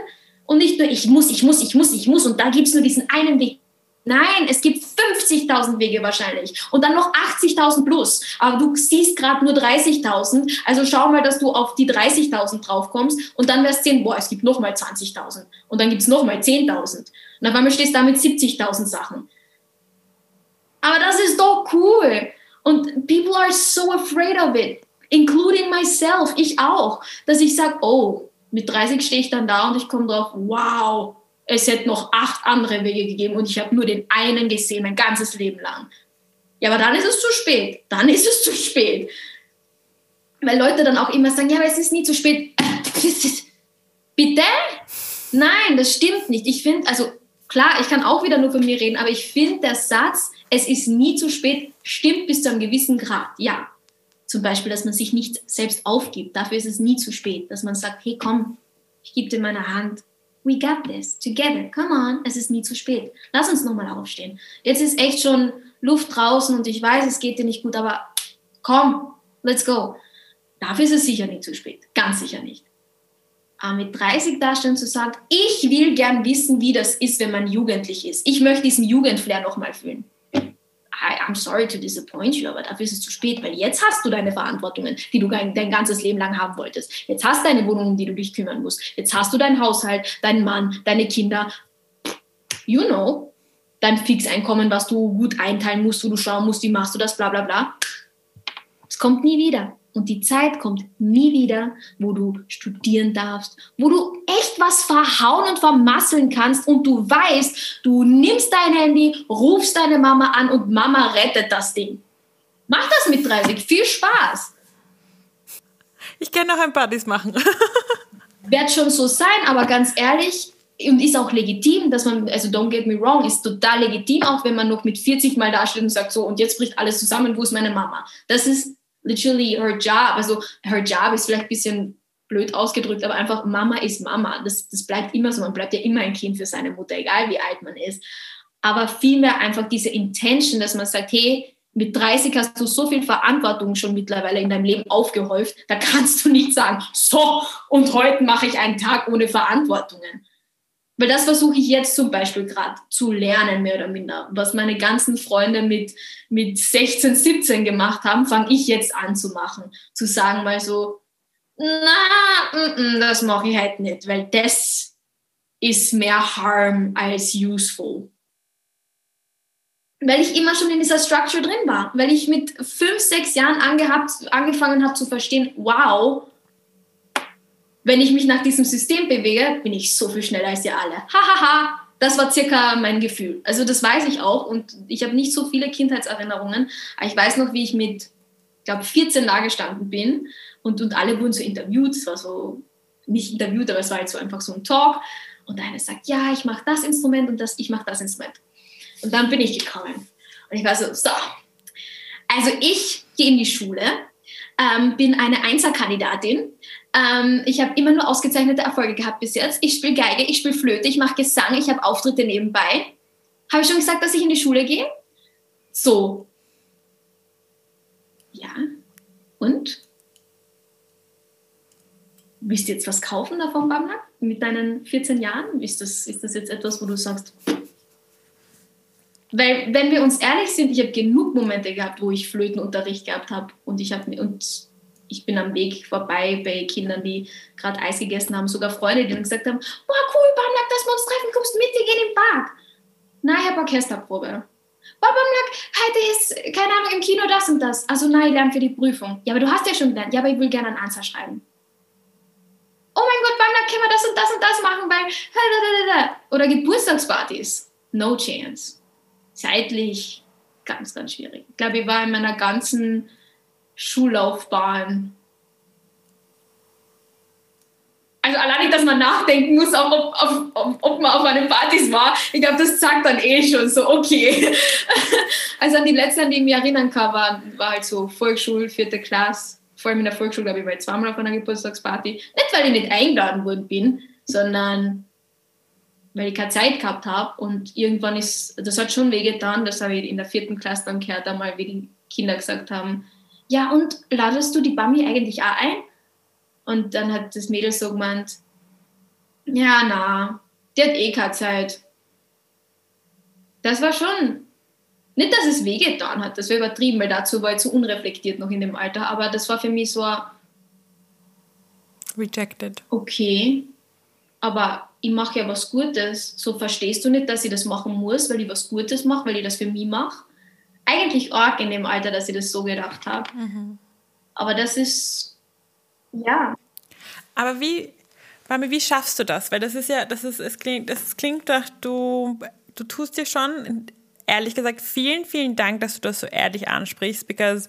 Und nicht nur ich muss, ich muss, ich muss, ich muss und da gibt es nur diesen einen Weg. Nein, es gibt 50.000 Wege wahrscheinlich und dann noch 80.000 plus. Aber du siehst gerade nur 30.000. Also schau mal, dass du auf die 30.000 draufkommst und dann wirst du sehen, boah, es gibt noch mal 20.000 und dann gibt es noch mal 10.000. Und auf einmal stehst du da mit 70.000 Sachen. Aber das ist doch cool. Und people are so afraid of it, including myself, ich auch, dass ich sage, oh, mit 30 stehe ich dann da und ich komme drauf, wow, es hätte noch acht andere Wege gegeben und ich habe nur den einen gesehen, mein ganzes Leben lang. Ja, aber dann ist es zu spät. Dann ist es zu spät. Weil Leute dann auch immer sagen, ja, aber es ist nie zu spät. Bitte? Nein, das stimmt nicht. Ich finde, also klar, ich kann auch wieder nur von mir reden, aber ich finde, der Satz, es ist nie zu spät, stimmt bis zu einem gewissen Grad. Ja, zum Beispiel, dass man sich nicht selbst aufgibt. Dafür ist es nie zu spät, dass man sagt, hey, komm, ich gebe dir meine Hand. We got this together. Come on, es ist nie zu spät. Lass uns nochmal aufstehen. Jetzt ist echt schon Luft draußen und ich weiß, es geht dir nicht gut, aber komm, let's go. Dafür ist es sicher nicht zu spät. Ganz sicher nicht. Aber mit 30 dastehen zu sagen, ich will gern wissen, wie das ist, wenn man jugendlich ist. Ich möchte diesen Jugendflair nochmal fühlen. I'm sorry to disappoint you, aber dafür ist es zu spät, weil jetzt hast du deine Verantwortungen, die du dein, ganzes Leben lang haben wolltest. Jetzt hast du deine Wohnung, um die du dich kümmern musst. Jetzt hast du deinen Haushalt, deinen Mann, deine Kinder. You know, dein Fixeinkommen, was du gut einteilen musst, wo du schauen musst, wie machst du das, bla bla bla. Es kommt nie wieder. Und die Zeit kommt nie wieder, wo du studieren darfst, wo du echt was verhauen und vermasseln kannst und du weißt, du nimmst dein Handy, rufst deine Mama an und Mama rettet das Ding. Mach das mit 30. Viel Spaß. Ich kann noch ein paar dies machen. Wird schon so sein, aber ganz ehrlich, und ist auch legitim, dass man, also don't get me wrong, ist total legitim, auch wenn man noch mit 40 Mal dasteht und sagt, so, und jetzt bricht alles zusammen, wo ist meine Mama? Das ist literally her job. Also her job ist vielleicht ein bisschen blöd ausgedrückt, aber einfach Mama ist Mama. Das, das bleibt immer so. Man bleibt ja immer ein Kind für seine Mutter, egal wie alt man ist. Aber vielmehr einfach diese Intention, dass man sagt, hey, mit 30 hast du so viel Verantwortung schon mittlerweile in deinem Leben aufgehäuft, da kannst du nicht sagen, so, und heute mache ich einen Tag ohne Verantwortungen. Weil das versuche ich jetzt zum Beispiel gerade zu lernen, mehr oder minder. Was meine ganzen Freunde mit, mit 16, 17 gemacht haben, fange ich jetzt an zu machen. Zu sagen mal so, na, mm, mm, das mache ich halt nicht, weil das ist mehr harm als useful weil ich immer schon in dieser Structure drin war, weil ich mit fünf, sechs Jahren angehabt, angefangen habe zu verstehen, wow, wenn ich mich nach diesem System bewege, bin ich so viel schneller als ihr alle. Hahaha, ha, ha. das war circa mein Gefühl. Also das weiß ich auch und ich habe nicht so viele Kindheitserinnerungen, aber ich weiß noch, wie ich mit, glaube, 14 da gestanden bin und, und alle wurden so interviewt, es war so, nicht interviewt, aber es war halt so einfach so ein Talk und der eine sagt, ja, ich mache das Instrument und das, ich mache das Instrument. Und dann bin ich gekommen. Und ich war so, so. Also ich gehe in die Schule, ähm, bin eine Einserkandidatin. Ähm, ich habe immer nur ausgezeichnete Erfolge gehabt bis jetzt. Ich spiele Geige, ich spiele Flöte, ich mache Gesang, ich habe Auftritte nebenbei. Habe ich schon gesagt, dass ich in die Schule gehe? So. Ja. Und? Willst du jetzt was kaufen davon, Bamla? Mit deinen 14 Jahren? Ist das, ist das jetzt etwas, wo du sagst, weil, wenn wir uns ehrlich sind, ich habe genug Momente gehabt, wo ich Flötenunterricht gehabt habe und ich habe und ich bin am Weg vorbei bei Kindern, die gerade Eis gegessen haben, sogar Freunde, die dann gesagt haben, boah, cool, Bamlack, dass wir uns treffen, kommst mit, wir gehen im Park. Nein, ich habe Orchesterprobe. Boah, Bamlack, heute ist, keine Ahnung, im Kino das und das. Also nein, ich lerne für die Prüfung. Ja, aber du hast ja schon gelernt. Ja, aber ich will gerne einen Answer schreiben. Oh mein Gott, Bamlack, können wir das und das und das machen, weil... Oder Geburtstagspartys. No chance zeitlich ganz, ganz schwierig. Ich glaube, ich war in meiner ganzen Schullaufbahn. Also allein, dass man nachdenken muss, auch ob, ob, ob man auf einer Partys war, ich glaube, das sagt dann eh schon so, okay. also an die letzten, an die ich mich erinnern kann, war, war halt so Volksschule, vierte Klasse. Vor allem in der Volksschule, glaube ich, war ich zweimal auf einer Geburtstagsparty. Nicht, weil ich nicht eingeladen worden bin, sondern weil ich keine Zeit gehabt habe und irgendwann ist, das hat schon wehgetan, das habe ich in der vierten Klasse dann gehört, einmal, wie die Kinder gesagt haben, ja und ladest du die Bami eigentlich auch ein? Und dann hat das Mädel so gemeint, ja na, die hat eh keine Zeit. Das war schon, nicht, dass es wehgetan hat, das war übertrieben, weil dazu war ich zu unreflektiert noch in dem Alter, aber das war für mich so Rejected. Okay, aber ich mache ja was Gutes. So verstehst du nicht, dass ich das machen muss, weil ich was Gutes mache, weil ich das für mich mache. Eigentlich arg in dem Alter, dass ich das so gedacht habe. Mhm. Aber das ist, ja. Aber wie, Mami, wie schaffst du das? Weil das ist ja, das ist, es klingt, das klingt doch, du, du tust dir schon, ehrlich gesagt, vielen, vielen Dank, dass du das so ehrlich ansprichst, because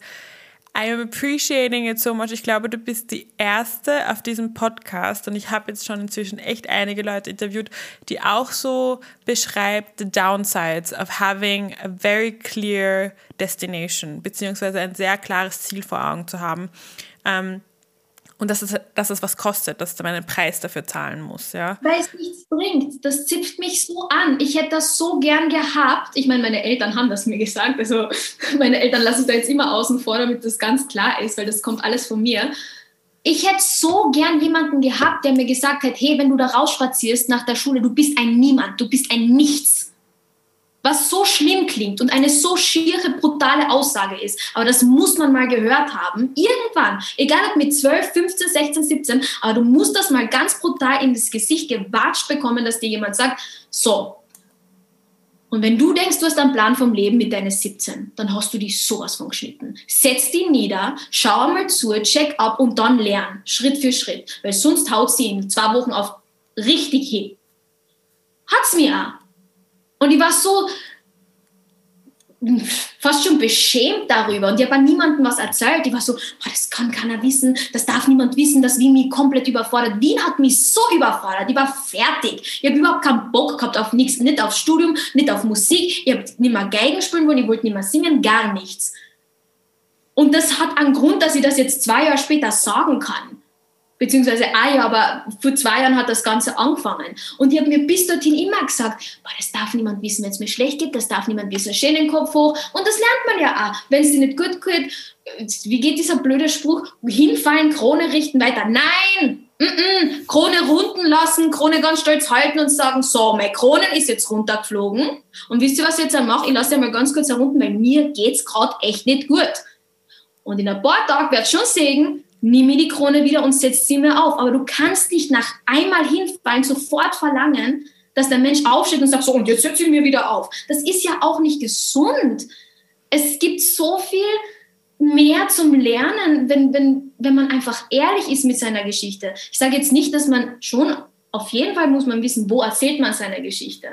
I am appreciating it so much. Ich glaube, du bist die Erste auf diesem Podcast und ich habe jetzt schon inzwischen echt einige Leute interviewt, die auch so beschreibt the downsides of having a very clear destination, beziehungsweise ein sehr klares Ziel vor Augen zu haben. Ähm, und dass es, dass es was kostet, dass man einen Preis dafür zahlen muss, ja. Weil es nichts bringt. Das zipft mich so an. Ich hätte das so gern gehabt. Ich meine, meine Eltern haben das mir gesagt. Also meine Eltern lassen ich da jetzt immer außen vor, damit das ganz klar ist, weil das kommt alles von mir. Ich hätte so gern jemanden gehabt, der mir gesagt hat, hey, wenn du da rausspazierst nach der Schule, du bist ein Niemand, du bist ein Nichts was so schlimm klingt und eine so schiere, brutale Aussage ist. Aber das muss man mal gehört haben. Irgendwann, egal ob mit 12, 15, 16, 17, aber du musst das mal ganz brutal in das Gesicht gewatscht bekommen, dass dir jemand sagt, so. Und wenn du denkst, du hast einen Plan vom Leben mit deinen 17, dann hast du die sowas von geschnitten. Setz die nieder, schau mal zu, check ab und dann lern, Schritt für Schritt. Weil sonst haut sie in zwei Wochen auf richtig hin. Hat's mir auch. Und ich war so fast schon beschämt darüber und ich habe an niemandem was erzählt. Ich war so, boah, das kann keiner wissen, das darf niemand wissen, das Wien mich komplett überfordert. Wien hat mich so überfordert, ich war fertig. Ich habe überhaupt keinen Bock gehabt auf nichts, nicht auf Studium, nicht auf Musik. Ich habe nicht mehr Geigen spielen wollen, ich wollte nicht mehr singen, gar nichts. Und das hat einen Grund, dass ich das jetzt zwei Jahre später sagen kann. Beziehungsweise, ah ja, aber vor zwei Jahren hat das Ganze angefangen. Und ich habe mir bis dorthin immer gesagt, boah, das darf niemand wissen, wenn es mir schlecht geht, das darf niemand wissen, schön den Kopf hoch. Und das lernt man ja auch. Wenn es dir nicht gut geht, wie geht dieser blöde Spruch? Hinfallen, Krone richten, weiter. Nein! Mm -mm. Krone runden lassen, Krone ganz stolz halten und sagen, so, meine Krone ist jetzt runtergeflogen. Und wisst ihr, was ich jetzt mache? Ich lasse mal ganz kurz herunter, weil mir geht's gerade echt nicht gut. Und in ein paar Tagen wird schon sehen, nimm mir die Krone wieder und setz sie mir auf. Aber du kannst nicht nach einmal hinfallen sofort verlangen, dass der Mensch aufsteht und sagt, so, und jetzt setze ich mir wieder auf. Das ist ja auch nicht gesund. Es gibt so viel mehr zum Lernen, wenn, wenn, wenn man einfach ehrlich ist mit seiner Geschichte. Ich sage jetzt nicht, dass man schon, auf jeden Fall muss man wissen, wo erzählt man seine Geschichte.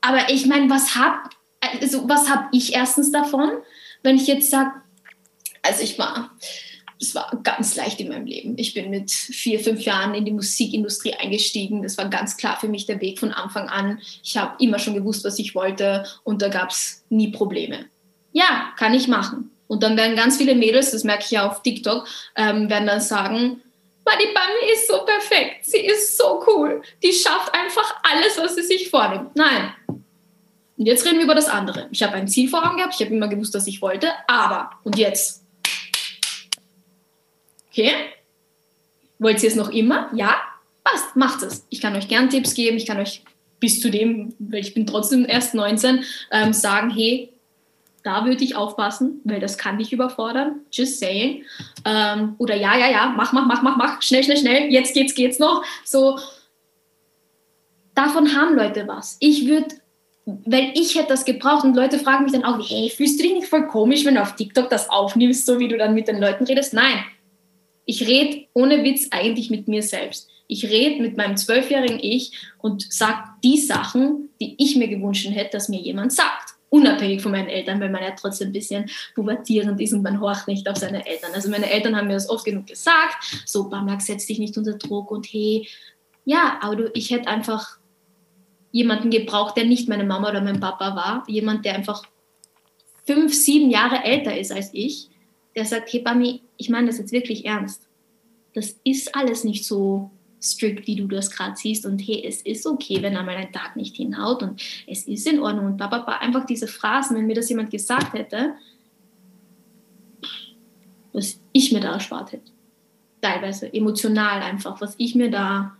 Aber ich meine, was habe also, was hab ich erstens davon, wenn ich jetzt sage, also ich war, es war ganz leicht in meinem Leben. Ich bin mit vier, fünf Jahren in die Musikindustrie eingestiegen. Das war ganz klar für mich der Weg von Anfang an. Ich habe immer schon gewusst, was ich wollte und da gab es nie Probleme. Ja, kann ich machen. Und dann werden ganz viele Mädels, das merke ich ja auf TikTok, ähm, werden dann sagen, die Bami ist so perfekt, sie ist so cool, die schafft einfach alles, was sie sich vornimmt. Nein. Und jetzt reden wir über das andere. Ich habe ein Ziel vor Augen gehabt, ich habe immer gewusst, was ich wollte, aber, und jetzt, Okay? Wollt ihr es noch immer? Ja? Passt, macht es. Ich kann euch gern Tipps geben, ich kann euch bis zu dem, weil ich bin trotzdem erst 19, ähm, sagen, hey, da würde ich aufpassen, weil das kann dich überfordern. Just saying. Ähm, oder ja, ja, ja, mach, mach, mach, mach, mach, schnell, schnell, schnell, jetzt geht's, geht's noch. So, davon haben Leute was. Ich würde, weil ich hätte das gebraucht und Leute fragen mich dann auch, hey, fühlst du dich nicht voll komisch, wenn du auf TikTok das aufnimmst, so wie du dann mit den Leuten redest? Nein, ich rede ohne Witz eigentlich mit mir selbst. Ich rede mit meinem zwölfjährigen Ich und sage die Sachen, die ich mir gewünscht hätte, dass mir jemand sagt. Unabhängig von meinen Eltern, weil man ja trotzdem ein bisschen pubertierend ist und man horcht nicht auf seine Eltern. Also meine Eltern haben mir das oft genug gesagt, so Bamlak, setz dich nicht unter Druck und hey, ja, aber du, ich hätte einfach jemanden gebraucht, der nicht meine Mama oder mein Papa war, jemand, der einfach fünf, sieben Jahre älter ist als ich, der sagt, hey Bami, ich meine das jetzt wirklich ernst. Das ist alles nicht so strikt, wie du das gerade siehst. Und hey, es ist okay, wenn einmal ein Tag nicht hinhaut und es ist in Ordnung. Und bababa, einfach diese Phrasen, wenn mir das jemand gesagt hätte, was ich mir da erspart hätte. Teilweise emotional einfach, was ich mir da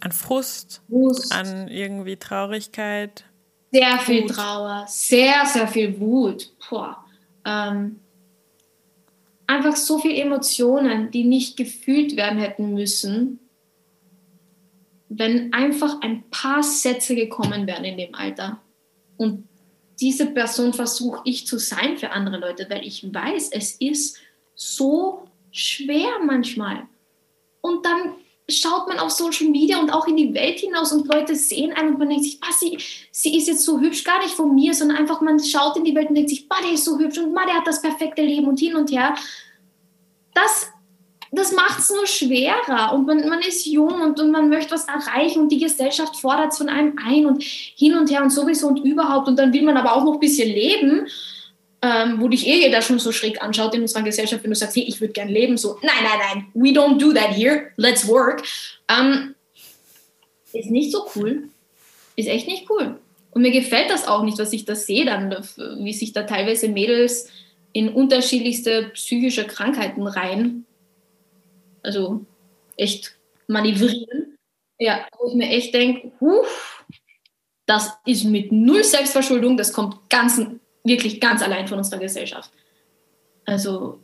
an Frust, Frust, an irgendwie Traurigkeit. Sehr viel Wut. Trauer, sehr, sehr viel Wut. Boah. Ähm, einfach so viele Emotionen, die nicht gefühlt werden hätten müssen, wenn einfach ein paar Sätze gekommen wären in dem Alter. Und diese Person versuche ich zu sein für andere Leute, weil ich weiß, es ist so schwer manchmal. Und dann schaut man auf Social Media und auch in die Welt hinaus und Leute sehen einen und man denkt sich, sie, sie ist jetzt so hübsch, gar nicht von mir, sondern einfach man schaut in die Welt und denkt sich, der ist so hübsch und der hat das perfekte Leben und hin und her. Das, das macht es nur schwerer und man, man ist jung und, und man möchte was erreichen und die Gesellschaft fordert es von einem ein und hin und her und sowieso und überhaupt und dann will man aber auch noch ein bisschen leben ähm, wo dich eh jeder schon so schräg anschaut in unserer Gesellschaft, wenn du sagst, hey, ich würde gern leben, so, nein, nein, nein, we don't do that here, let's work. Ähm, ist nicht so cool. Ist echt nicht cool. Und mir gefällt das auch nicht, was ich da sehe, dann, wie sich da teilweise Mädels in unterschiedlichste psychische Krankheiten rein, also echt manövrieren. Ja, wo ich mir echt denke, das ist mit null Selbstverschuldung, das kommt ganz wirklich ganz allein von unserer Gesellschaft. Also,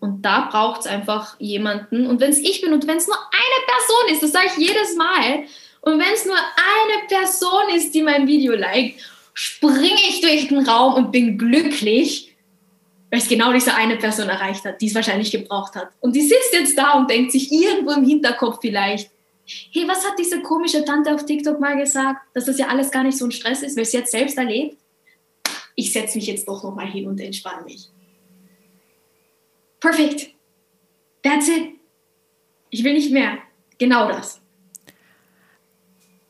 und da braucht es einfach jemanden. Und wenn es ich bin und wenn es nur eine Person ist, das sage ich jedes Mal, und wenn es nur eine Person ist, die mein Video liked, springe ich durch den Raum und bin glücklich, weil es genau diese eine Person erreicht hat, die es wahrscheinlich gebraucht hat. Und die sitzt jetzt da und denkt sich irgendwo im Hinterkopf vielleicht, hey, was hat diese komische Tante auf TikTok mal gesagt, dass das ja alles gar nicht so ein Stress ist, weil sie jetzt selbst erlebt? Ich setze mich jetzt doch nochmal hin und entspanne mich. Perfekt. That's it. Ich will nicht mehr. Genau das.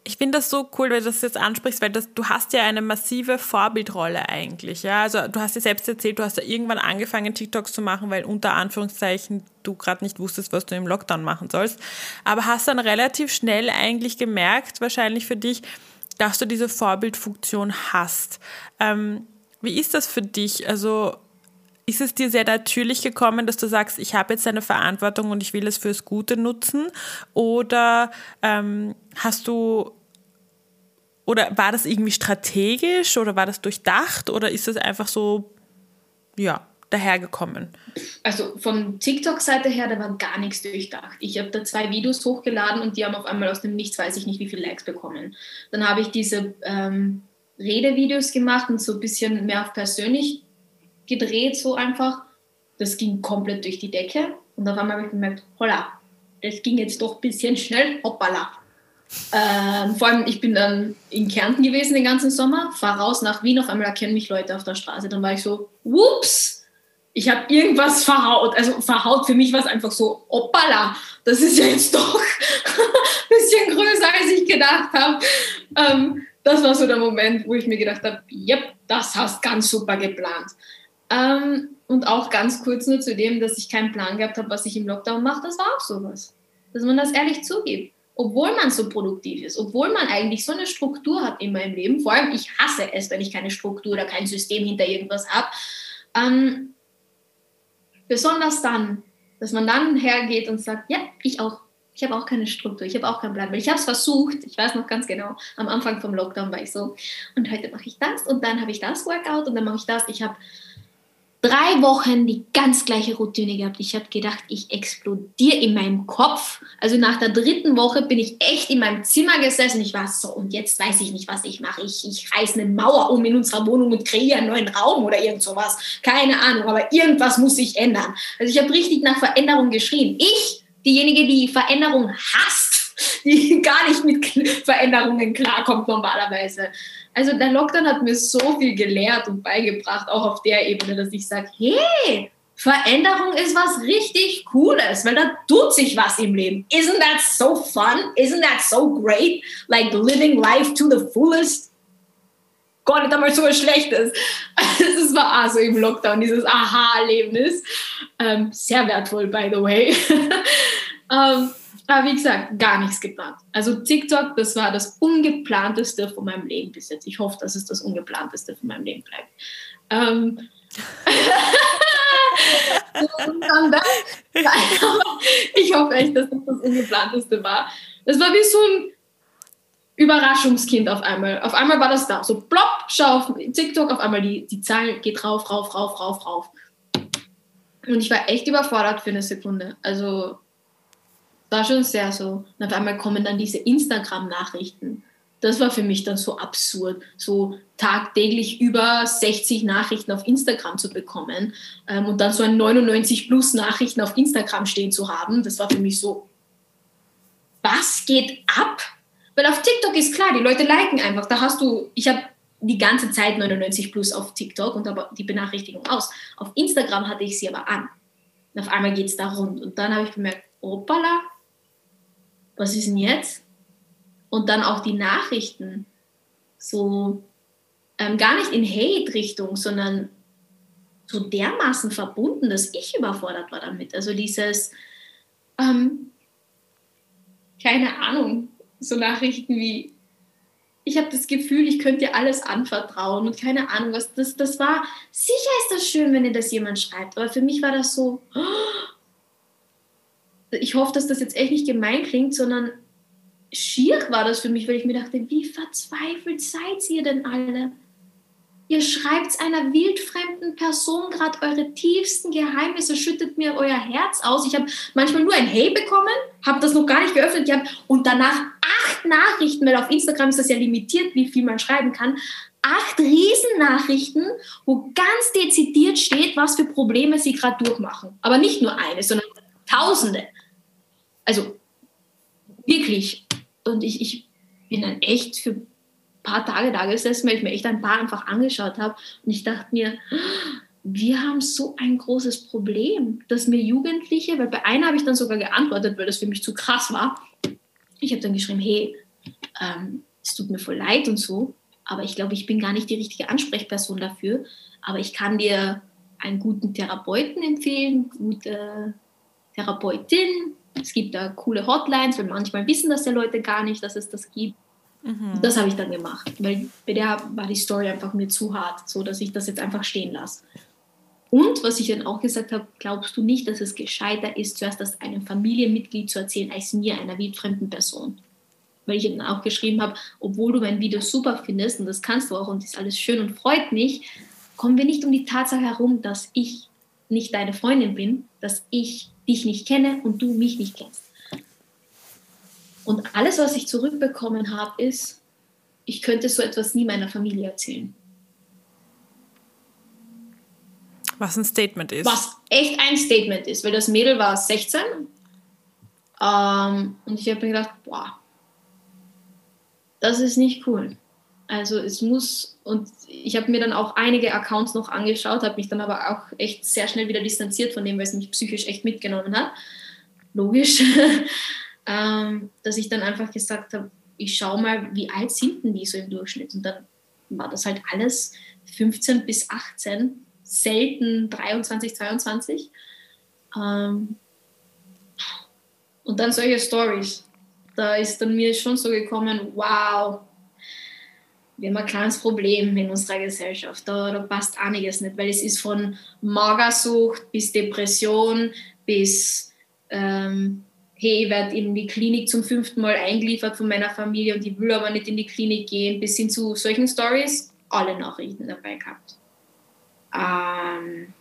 ich finde das so cool, weil du das jetzt ansprichst, weil das, du hast ja eine massive Vorbildrolle eigentlich. Ja? Also du hast dir selbst erzählt, du hast ja irgendwann angefangen, TikToks zu machen, weil unter Anführungszeichen du gerade nicht wusstest, was du im Lockdown machen sollst. Aber hast dann relativ schnell eigentlich gemerkt, wahrscheinlich für dich, dass du diese Vorbildfunktion hast. Ähm, wie ist das für dich? Also ist es dir sehr natürlich gekommen, dass du sagst, ich habe jetzt eine Verantwortung und ich will es fürs Gute nutzen? Oder ähm, hast du oder war das irgendwie strategisch oder war das durchdacht oder ist das einfach so, ja, dahergekommen? Also von TikTok-Seite her, da war gar nichts durchdacht. Ich habe da zwei Videos hochgeladen und die haben auf einmal aus dem Nichts, weiß ich nicht, wie viele Likes bekommen. Dann habe ich diese ähm, Redevideos gemacht und so ein bisschen mehr auf persönlich gedreht, so einfach. Das ging komplett durch die Decke. Und auf einmal habe ich gemerkt, holla, das ging jetzt doch ein bisschen schnell, hoppala. Ähm, vor allem, ich bin dann in Kärnten gewesen den ganzen Sommer, fahre raus nach Wien, auf einmal erkennen mich Leute auf der Straße. Dann war ich so, whoops, ich habe irgendwas verhaut. Also verhaut für mich war es einfach so, hoppala, das ist ja jetzt doch ein bisschen größer, als ich gedacht habe. Ähm, das war so der Moment, wo ich mir gedacht habe, yep, das hast ganz super geplant. Ähm, und auch ganz kurz nur zu dem, dass ich keinen Plan gehabt habe, was ich im Lockdown mache, das war auch sowas. Dass man das ehrlich zugibt. Obwohl man so produktiv ist, obwohl man eigentlich so eine Struktur hat in meinem Leben, vor allem ich hasse es, wenn ich keine Struktur oder kein System hinter irgendwas habe. Ähm, besonders dann, dass man dann hergeht und sagt, ja, ich auch. Ich habe auch keine Struktur, ich habe auch keinen Plan. Ich habe es versucht, ich weiß noch ganz genau, am Anfang vom Lockdown war ich so, und heute mache ich das und dann habe ich das Workout und dann mache ich das. Ich habe drei Wochen die ganz gleiche Routine gehabt. Ich habe gedacht, ich explodiere in meinem Kopf. Also nach der dritten Woche bin ich echt in meinem Zimmer gesessen. Ich war so, und jetzt weiß ich nicht, was ich mache. Ich, ich reiße eine Mauer um in unserer Wohnung und kreiere einen neuen Raum oder irgend sowas. Keine Ahnung, aber irgendwas muss sich ändern. Also ich habe richtig nach Veränderung geschrien. Ich, diejenige, die Veränderung hasst, die gar nicht mit Veränderungen klarkommt normalerweise. Also der Lockdown hat mir so viel gelehrt und beigebracht, auch auf der Ebene, dass ich sage, hey, Veränderung ist was richtig Cooles, weil da tut sich was im Leben. Isn't that so fun? Isn't that so great? Like living life to the fullest? Gott, nicht einmal so was Schlechtes. Das war also im Lockdown, dieses Aha-Erlebnis. Ähm, sehr wertvoll, by the way. ähm, aber wie gesagt, gar nichts geplant. Also TikTok, das war das Ungeplanteste von meinem Leben bis jetzt. Ich hoffe, dass es das Ungeplanteste von meinem Leben bleibt. Ähm ich hoffe echt, dass das das Ungeplanteste war. Das war wie so ein Überraschungskind auf einmal. Auf einmal war das da. So plopp, schau auf TikTok, auf einmal die, die Zahl geht rauf, rauf, rauf, rauf, rauf. Und ich war echt überfordert für eine Sekunde. Also war schon sehr so. Und auf einmal kommen dann diese Instagram-Nachrichten. Das war für mich dann so absurd, so tagtäglich über 60 Nachrichten auf Instagram zu bekommen ähm, und dann so ein 99 plus Nachrichten auf Instagram stehen zu haben. Das war für mich so, was geht ab? Weil auf TikTok ist klar, die Leute liken einfach. Da hast du, ich habe die ganze Zeit 99 plus auf TikTok und aber die Benachrichtigung aus. Auf Instagram hatte ich sie aber an. Und auf einmal geht es da rund. Und dann habe ich bemerkt, opala, was ist denn jetzt? Und dann auch die Nachrichten, so ähm, gar nicht in Hate-Richtung, sondern so dermaßen verbunden, dass ich überfordert war damit. Also dieses, ähm, keine Ahnung, so Nachrichten wie, ich habe das Gefühl, ich könnte dir alles anvertrauen und keine Ahnung, was das, das war. Sicher ist das schön, wenn dir das jemand schreibt, aber für mich war das so, oh, ich hoffe, dass das jetzt echt nicht gemein klingt, sondern schier war das für mich, weil ich mir dachte, wie verzweifelt seid ihr denn alle? Ihr schreibt einer wildfremden Person gerade eure tiefsten Geheimnisse, schüttet mir euer Herz aus. Ich habe manchmal nur ein Hey bekommen, habe das noch gar nicht geöffnet gehabt und danach acht Nachrichten, weil auf Instagram ist das ja limitiert, wie viel man schreiben kann. Acht Riesennachrichten, wo ganz dezidiert steht, was für Probleme sie gerade durchmachen. Aber nicht nur eine, sondern Tausende. Also wirklich. Und ich, ich bin dann echt für ein paar Tage da gesessen, weil ich mir echt ein paar einfach angeschaut habe. Und ich dachte mir, wir haben so ein großes Problem, dass mir Jugendliche, weil bei einer habe ich dann sogar geantwortet, weil das für mich zu krass war. Ich habe dann geschrieben, hey, ähm, es tut mir voll leid und so, aber ich glaube, ich bin gar nicht die richtige Ansprechperson dafür. Aber ich kann dir einen guten Therapeuten empfehlen, gute Therapeutin. Es gibt da coole Hotlines, weil manchmal wissen das ja Leute gar nicht, dass es das gibt. Mhm. Das habe ich dann gemacht, weil bei der war die Story einfach mir zu hart, so dass ich das jetzt einfach stehen lasse. Und was ich dann auch gesagt habe, glaubst du nicht, dass es gescheiter ist, zuerst das einem Familienmitglied zu erzählen, als mir, einer wildfremden Person? Weil ich dann auch geschrieben habe, obwohl du mein Video super findest und das kannst du auch und ist alles schön und freut mich, kommen wir nicht um die Tatsache herum, dass ich nicht deine Freundin bin, dass ich dich nicht kenne und du mich nicht kennst. Und alles, was ich zurückbekommen habe, ist, ich könnte so etwas nie meiner Familie erzählen. Was ein Statement ist. Was echt ein Statement ist, weil das Mädel war 16 ähm, und ich habe mir gedacht, boah, das ist nicht cool. Also es muss, und ich habe mir dann auch einige Accounts noch angeschaut, habe mich dann aber auch echt sehr schnell wieder distanziert von dem, weil es mich psychisch echt mitgenommen hat. Logisch. ähm, dass ich dann einfach gesagt habe, ich schaue mal, wie alt sind denn die so im Durchschnitt? Und dann war das halt alles 15 bis 18, selten 23, 22. Ähm, und dann solche Stories. Da ist dann mir schon so gekommen, wow, wir haben ein kleines Problem in unserer Gesellschaft. Da, da passt einiges nicht, weil es ist von Magersucht bis Depression bis ähm, hey, ich werde in die Klinik zum fünften Mal eingeliefert von meiner Familie und ich will aber nicht in die Klinik gehen, bis hin zu solchen Stories, alle Nachrichten dabei gehabt. Ähm,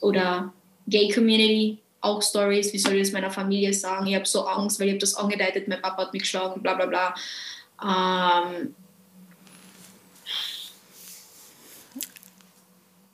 oder Gay Community, auch Stories, wie soll ich das meiner Familie sagen, ich habe so Angst, weil ich habe das angedeutet, mein Papa hat mich geschlagen, bla bla bla. Ähm,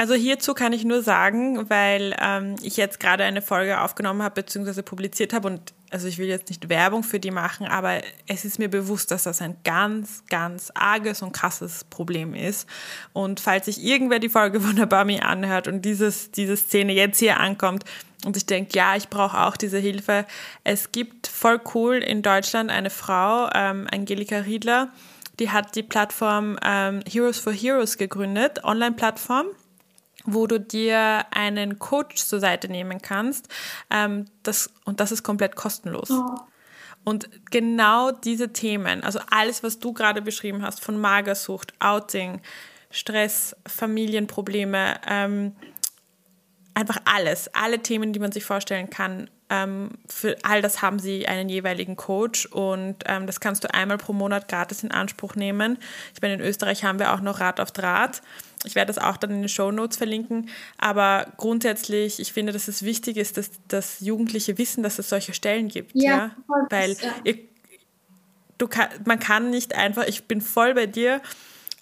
Also hierzu kann ich nur sagen, weil ähm, ich jetzt gerade eine Folge aufgenommen habe bzw. publiziert habe und also ich will jetzt nicht Werbung für die machen, aber es ist mir bewusst, dass das ein ganz, ganz arges und krasses Problem ist. Und falls sich irgendwer die Folge wunderbar mir anhört und dieses, diese Szene jetzt hier ankommt und ich denke, ja, ich brauche auch diese Hilfe. Es gibt voll cool in Deutschland eine Frau, ähm, Angelika Riedler, die hat die Plattform ähm, Heroes for Heroes gegründet, Online-Plattform wo du dir einen Coach zur Seite nehmen kannst. Ähm, das, und das ist komplett kostenlos. Oh. Und genau diese Themen, also alles, was du gerade beschrieben hast, von Magersucht, Outing, Stress, Familienprobleme, ähm, einfach alles, alle Themen, die man sich vorstellen kann. Ähm, für all das haben sie einen jeweiligen Coach und ähm, das kannst du einmal pro Monat gratis in Anspruch nehmen. Ich meine, in Österreich haben wir auch noch Rat auf Draht. Ich werde das auch dann in den Show Notes verlinken. Aber grundsätzlich, ich finde, dass es wichtig ist, dass, dass Jugendliche wissen, dass es solche Stellen gibt. Ja, ja? weil ja. Ihr, du kann, man kann nicht einfach, ich bin voll bei dir,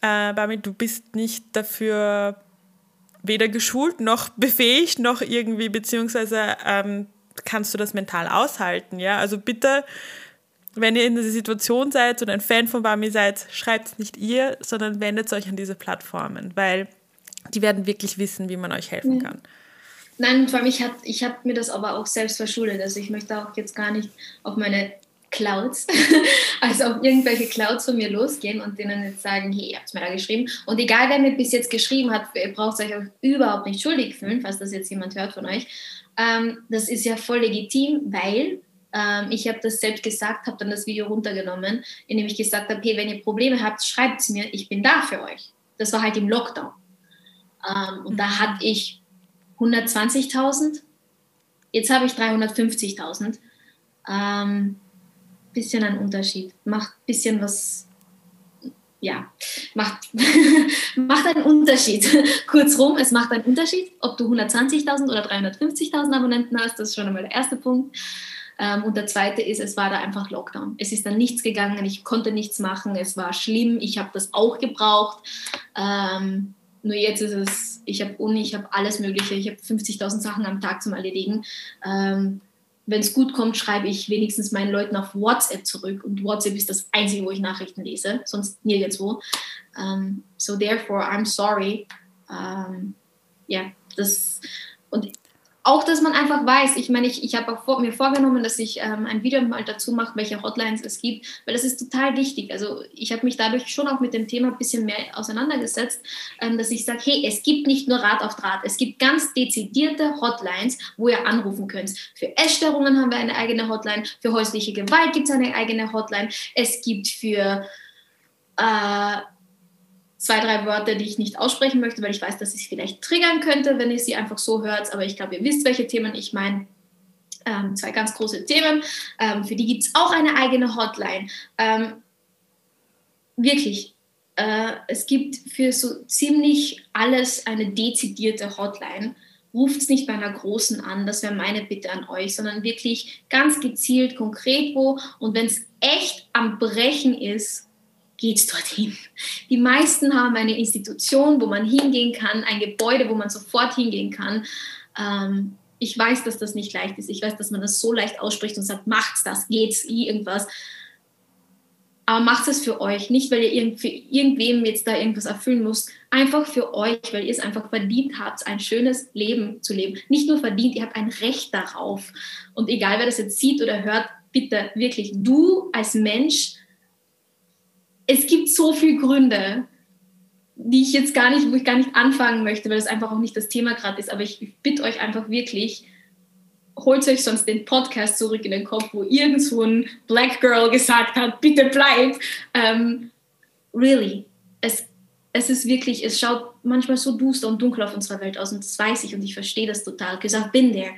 äh, Bami, du bist nicht dafür weder geschult noch befähigt noch irgendwie, beziehungsweise ähm, kannst du das mental aushalten. Ja, also bitte wenn ihr in dieser Situation seid und ein Fan von Bami seid, schreibt es nicht ihr, sondern wendet euch an diese Plattformen, weil die werden wirklich wissen, wie man euch helfen kann. Nein, vor allem ich habe ich hab mir das aber auch selbst verschuldet. Also ich möchte auch jetzt gar nicht auf meine Clouds, also auf irgendwelche Clouds von mir losgehen und denen jetzt sagen, hey, ihr habt es mir da geschrieben. Und egal, wer mir bis jetzt geschrieben hat, ihr braucht euch auch überhaupt nicht schuldig fühlen, falls das jetzt jemand hört von euch. Ähm, das ist ja voll legitim, weil ähm, ich habe das selbst gesagt, habe dann das Video runtergenommen, indem ich gesagt habe, hey, wenn ihr Probleme habt, schreibt es mir, ich bin da für euch. Das war halt im Lockdown. Ähm, und da mhm. hatte ich 120.000, jetzt habe ich 350.000. Ähm, bisschen ein Unterschied. Macht ein bisschen was, ja, macht, macht einen Unterschied. Kurzrum, es macht einen Unterschied, ob du 120.000 oder 350.000 Abonnenten hast, das ist schon einmal der erste Punkt. Ähm, und der zweite ist, es war da einfach Lockdown. Es ist dann nichts gegangen, ich konnte nichts machen, es war schlimm, ich habe das auch gebraucht. Ähm, nur jetzt ist es, ich habe Uni, ich habe alles Mögliche, ich habe 50.000 Sachen am Tag zum Erledigen. Ähm, Wenn es gut kommt, schreibe ich wenigstens meinen Leuten auf WhatsApp zurück und WhatsApp ist das Einzige, wo ich Nachrichten lese, sonst nirgendwo. Um, ähm, so therefore, I'm sorry. Um, ähm, ja, das und auch, dass man einfach weiß, ich meine, ich, ich habe vor, mir vorgenommen, dass ich ähm, ein Video mal dazu mache, welche Hotlines es gibt, weil das ist total wichtig. Also ich habe mich dadurch schon auch mit dem Thema ein bisschen mehr auseinandergesetzt, ähm, dass ich sage, hey, es gibt nicht nur Rat auf Draht, es gibt ganz dezidierte Hotlines, wo ihr anrufen könnt. Für Essstörungen haben wir eine eigene Hotline, für häusliche Gewalt gibt es eine eigene Hotline, es gibt für... Äh, zwei, drei Wörter, die ich nicht aussprechen möchte, weil ich weiß, dass ich es vielleicht triggern könnte, wenn ihr sie einfach so hört. Aber ich glaube, ihr wisst, welche Themen ich meine. Ähm, zwei ganz große Themen. Ähm, für die gibt es auch eine eigene Hotline. Ähm, wirklich, äh, es gibt für so ziemlich alles eine dezidierte Hotline. Ruft es nicht bei einer großen an, das wäre meine Bitte an euch, sondern wirklich ganz gezielt, konkret wo. Und wenn es echt am Brechen ist, geht's dorthin. Die meisten haben eine Institution, wo man hingehen kann, ein Gebäude, wo man sofort hingehen kann. Ähm, ich weiß, dass das nicht leicht ist. Ich weiß, dass man das so leicht ausspricht und sagt, macht's das, geht's, irgendwas. Aber macht es für euch, nicht weil ihr für irgendwem jetzt da irgendwas erfüllen müsst, einfach für euch, weil ihr es einfach verdient habt, ein schönes Leben zu leben. Nicht nur verdient, ihr habt ein Recht darauf. Und egal, wer das jetzt sieht oder hört, bitte wirklich, du als Mensch es gibt so viele Gründe, die ich jetzt gar nicht, wo ich gar nicht anfangen möchte, weil das einfach auch nicht das Thema gerade ist. Aber ich bitte euch einfach wirklich, holt euch sonst den Podcast zurück in den Kopf, wo irgend so ein Black Girl gesagt hat, bitte bleib. Um, really, es, es ist wirklich, es schaut manchmal so duster und dunkel auf unserer Welt aus und das weiß ich und ich verstehe das total, because I've been there.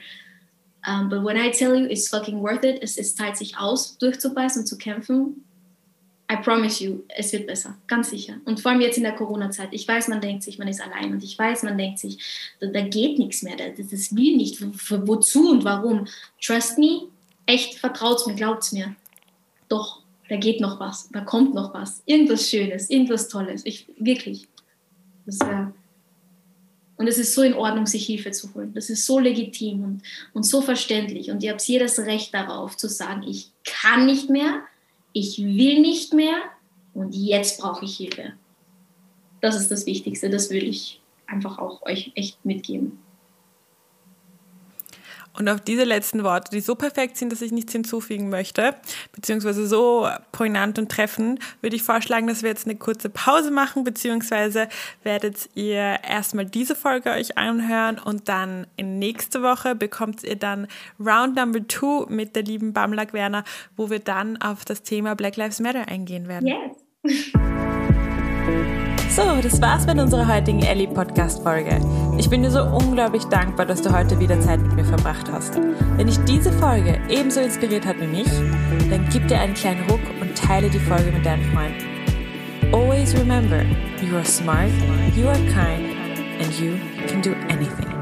Um, but when I tell you, it's fucking worth it, es, es zahlt sich aus, durchzubeißen und zu kämpfen, I promise you, es wird besser, ganz sicher. Und vor allem jetzt in der Corona-Zeit. Ich weiß, man denkt sich, man ist allein und ich weiß, man denkt sich, da, da geht nichts mehr, das, das will nicht, wo, wozu und warum. Trust me, echt, vertraut mir, glaubt mir. Doch, da geht noch was, da kommt noch was. Irgendwas Schönes, irgendwas Tolles. Ich, wirklich. Das wäre. Und es ist so in Ordnung, sich Hilfe zu holen. Das ist so legitim und, und so verständlich. Und ihr habt jedes Recht darauf zu sagen, ich kann nicht mehr, ich will nicht mehr und jetzt brauche ich Hilfe. Das ist das Wichtigste, das würde ich einfach auch euch echt mitgeben. Und auf diese letzten Worte, die so perfekt sind, dass ich nichts hinzufügen möchte, beziehungsweise so poignant und treffend, würde ich vorschlagen, dass wir jetzt eine kurze Pause machen, beziehungsweise werdet ihr erstmal diese Folge euch anhören und dann in nächste Woche bekommt ihr dann Round Number Two mit der lieben Bamlak Werner, wo wir dann auf das Thema Black Lives Matter eingehen werden. Yes. So, das war's mit unserer heutigen Ellie Podcast Folge. Ich bin dir so unglaublich dankbar, dass du heute wieder Zeit mit mir verbracht hast. Wenn dich diese Folge ebenso inspiriert hat wie mich, dann gib dir einen kleinen Ruck und teile die Folge mit deinen Freunden. Always remember, you are smart, you are kind and you can do anything.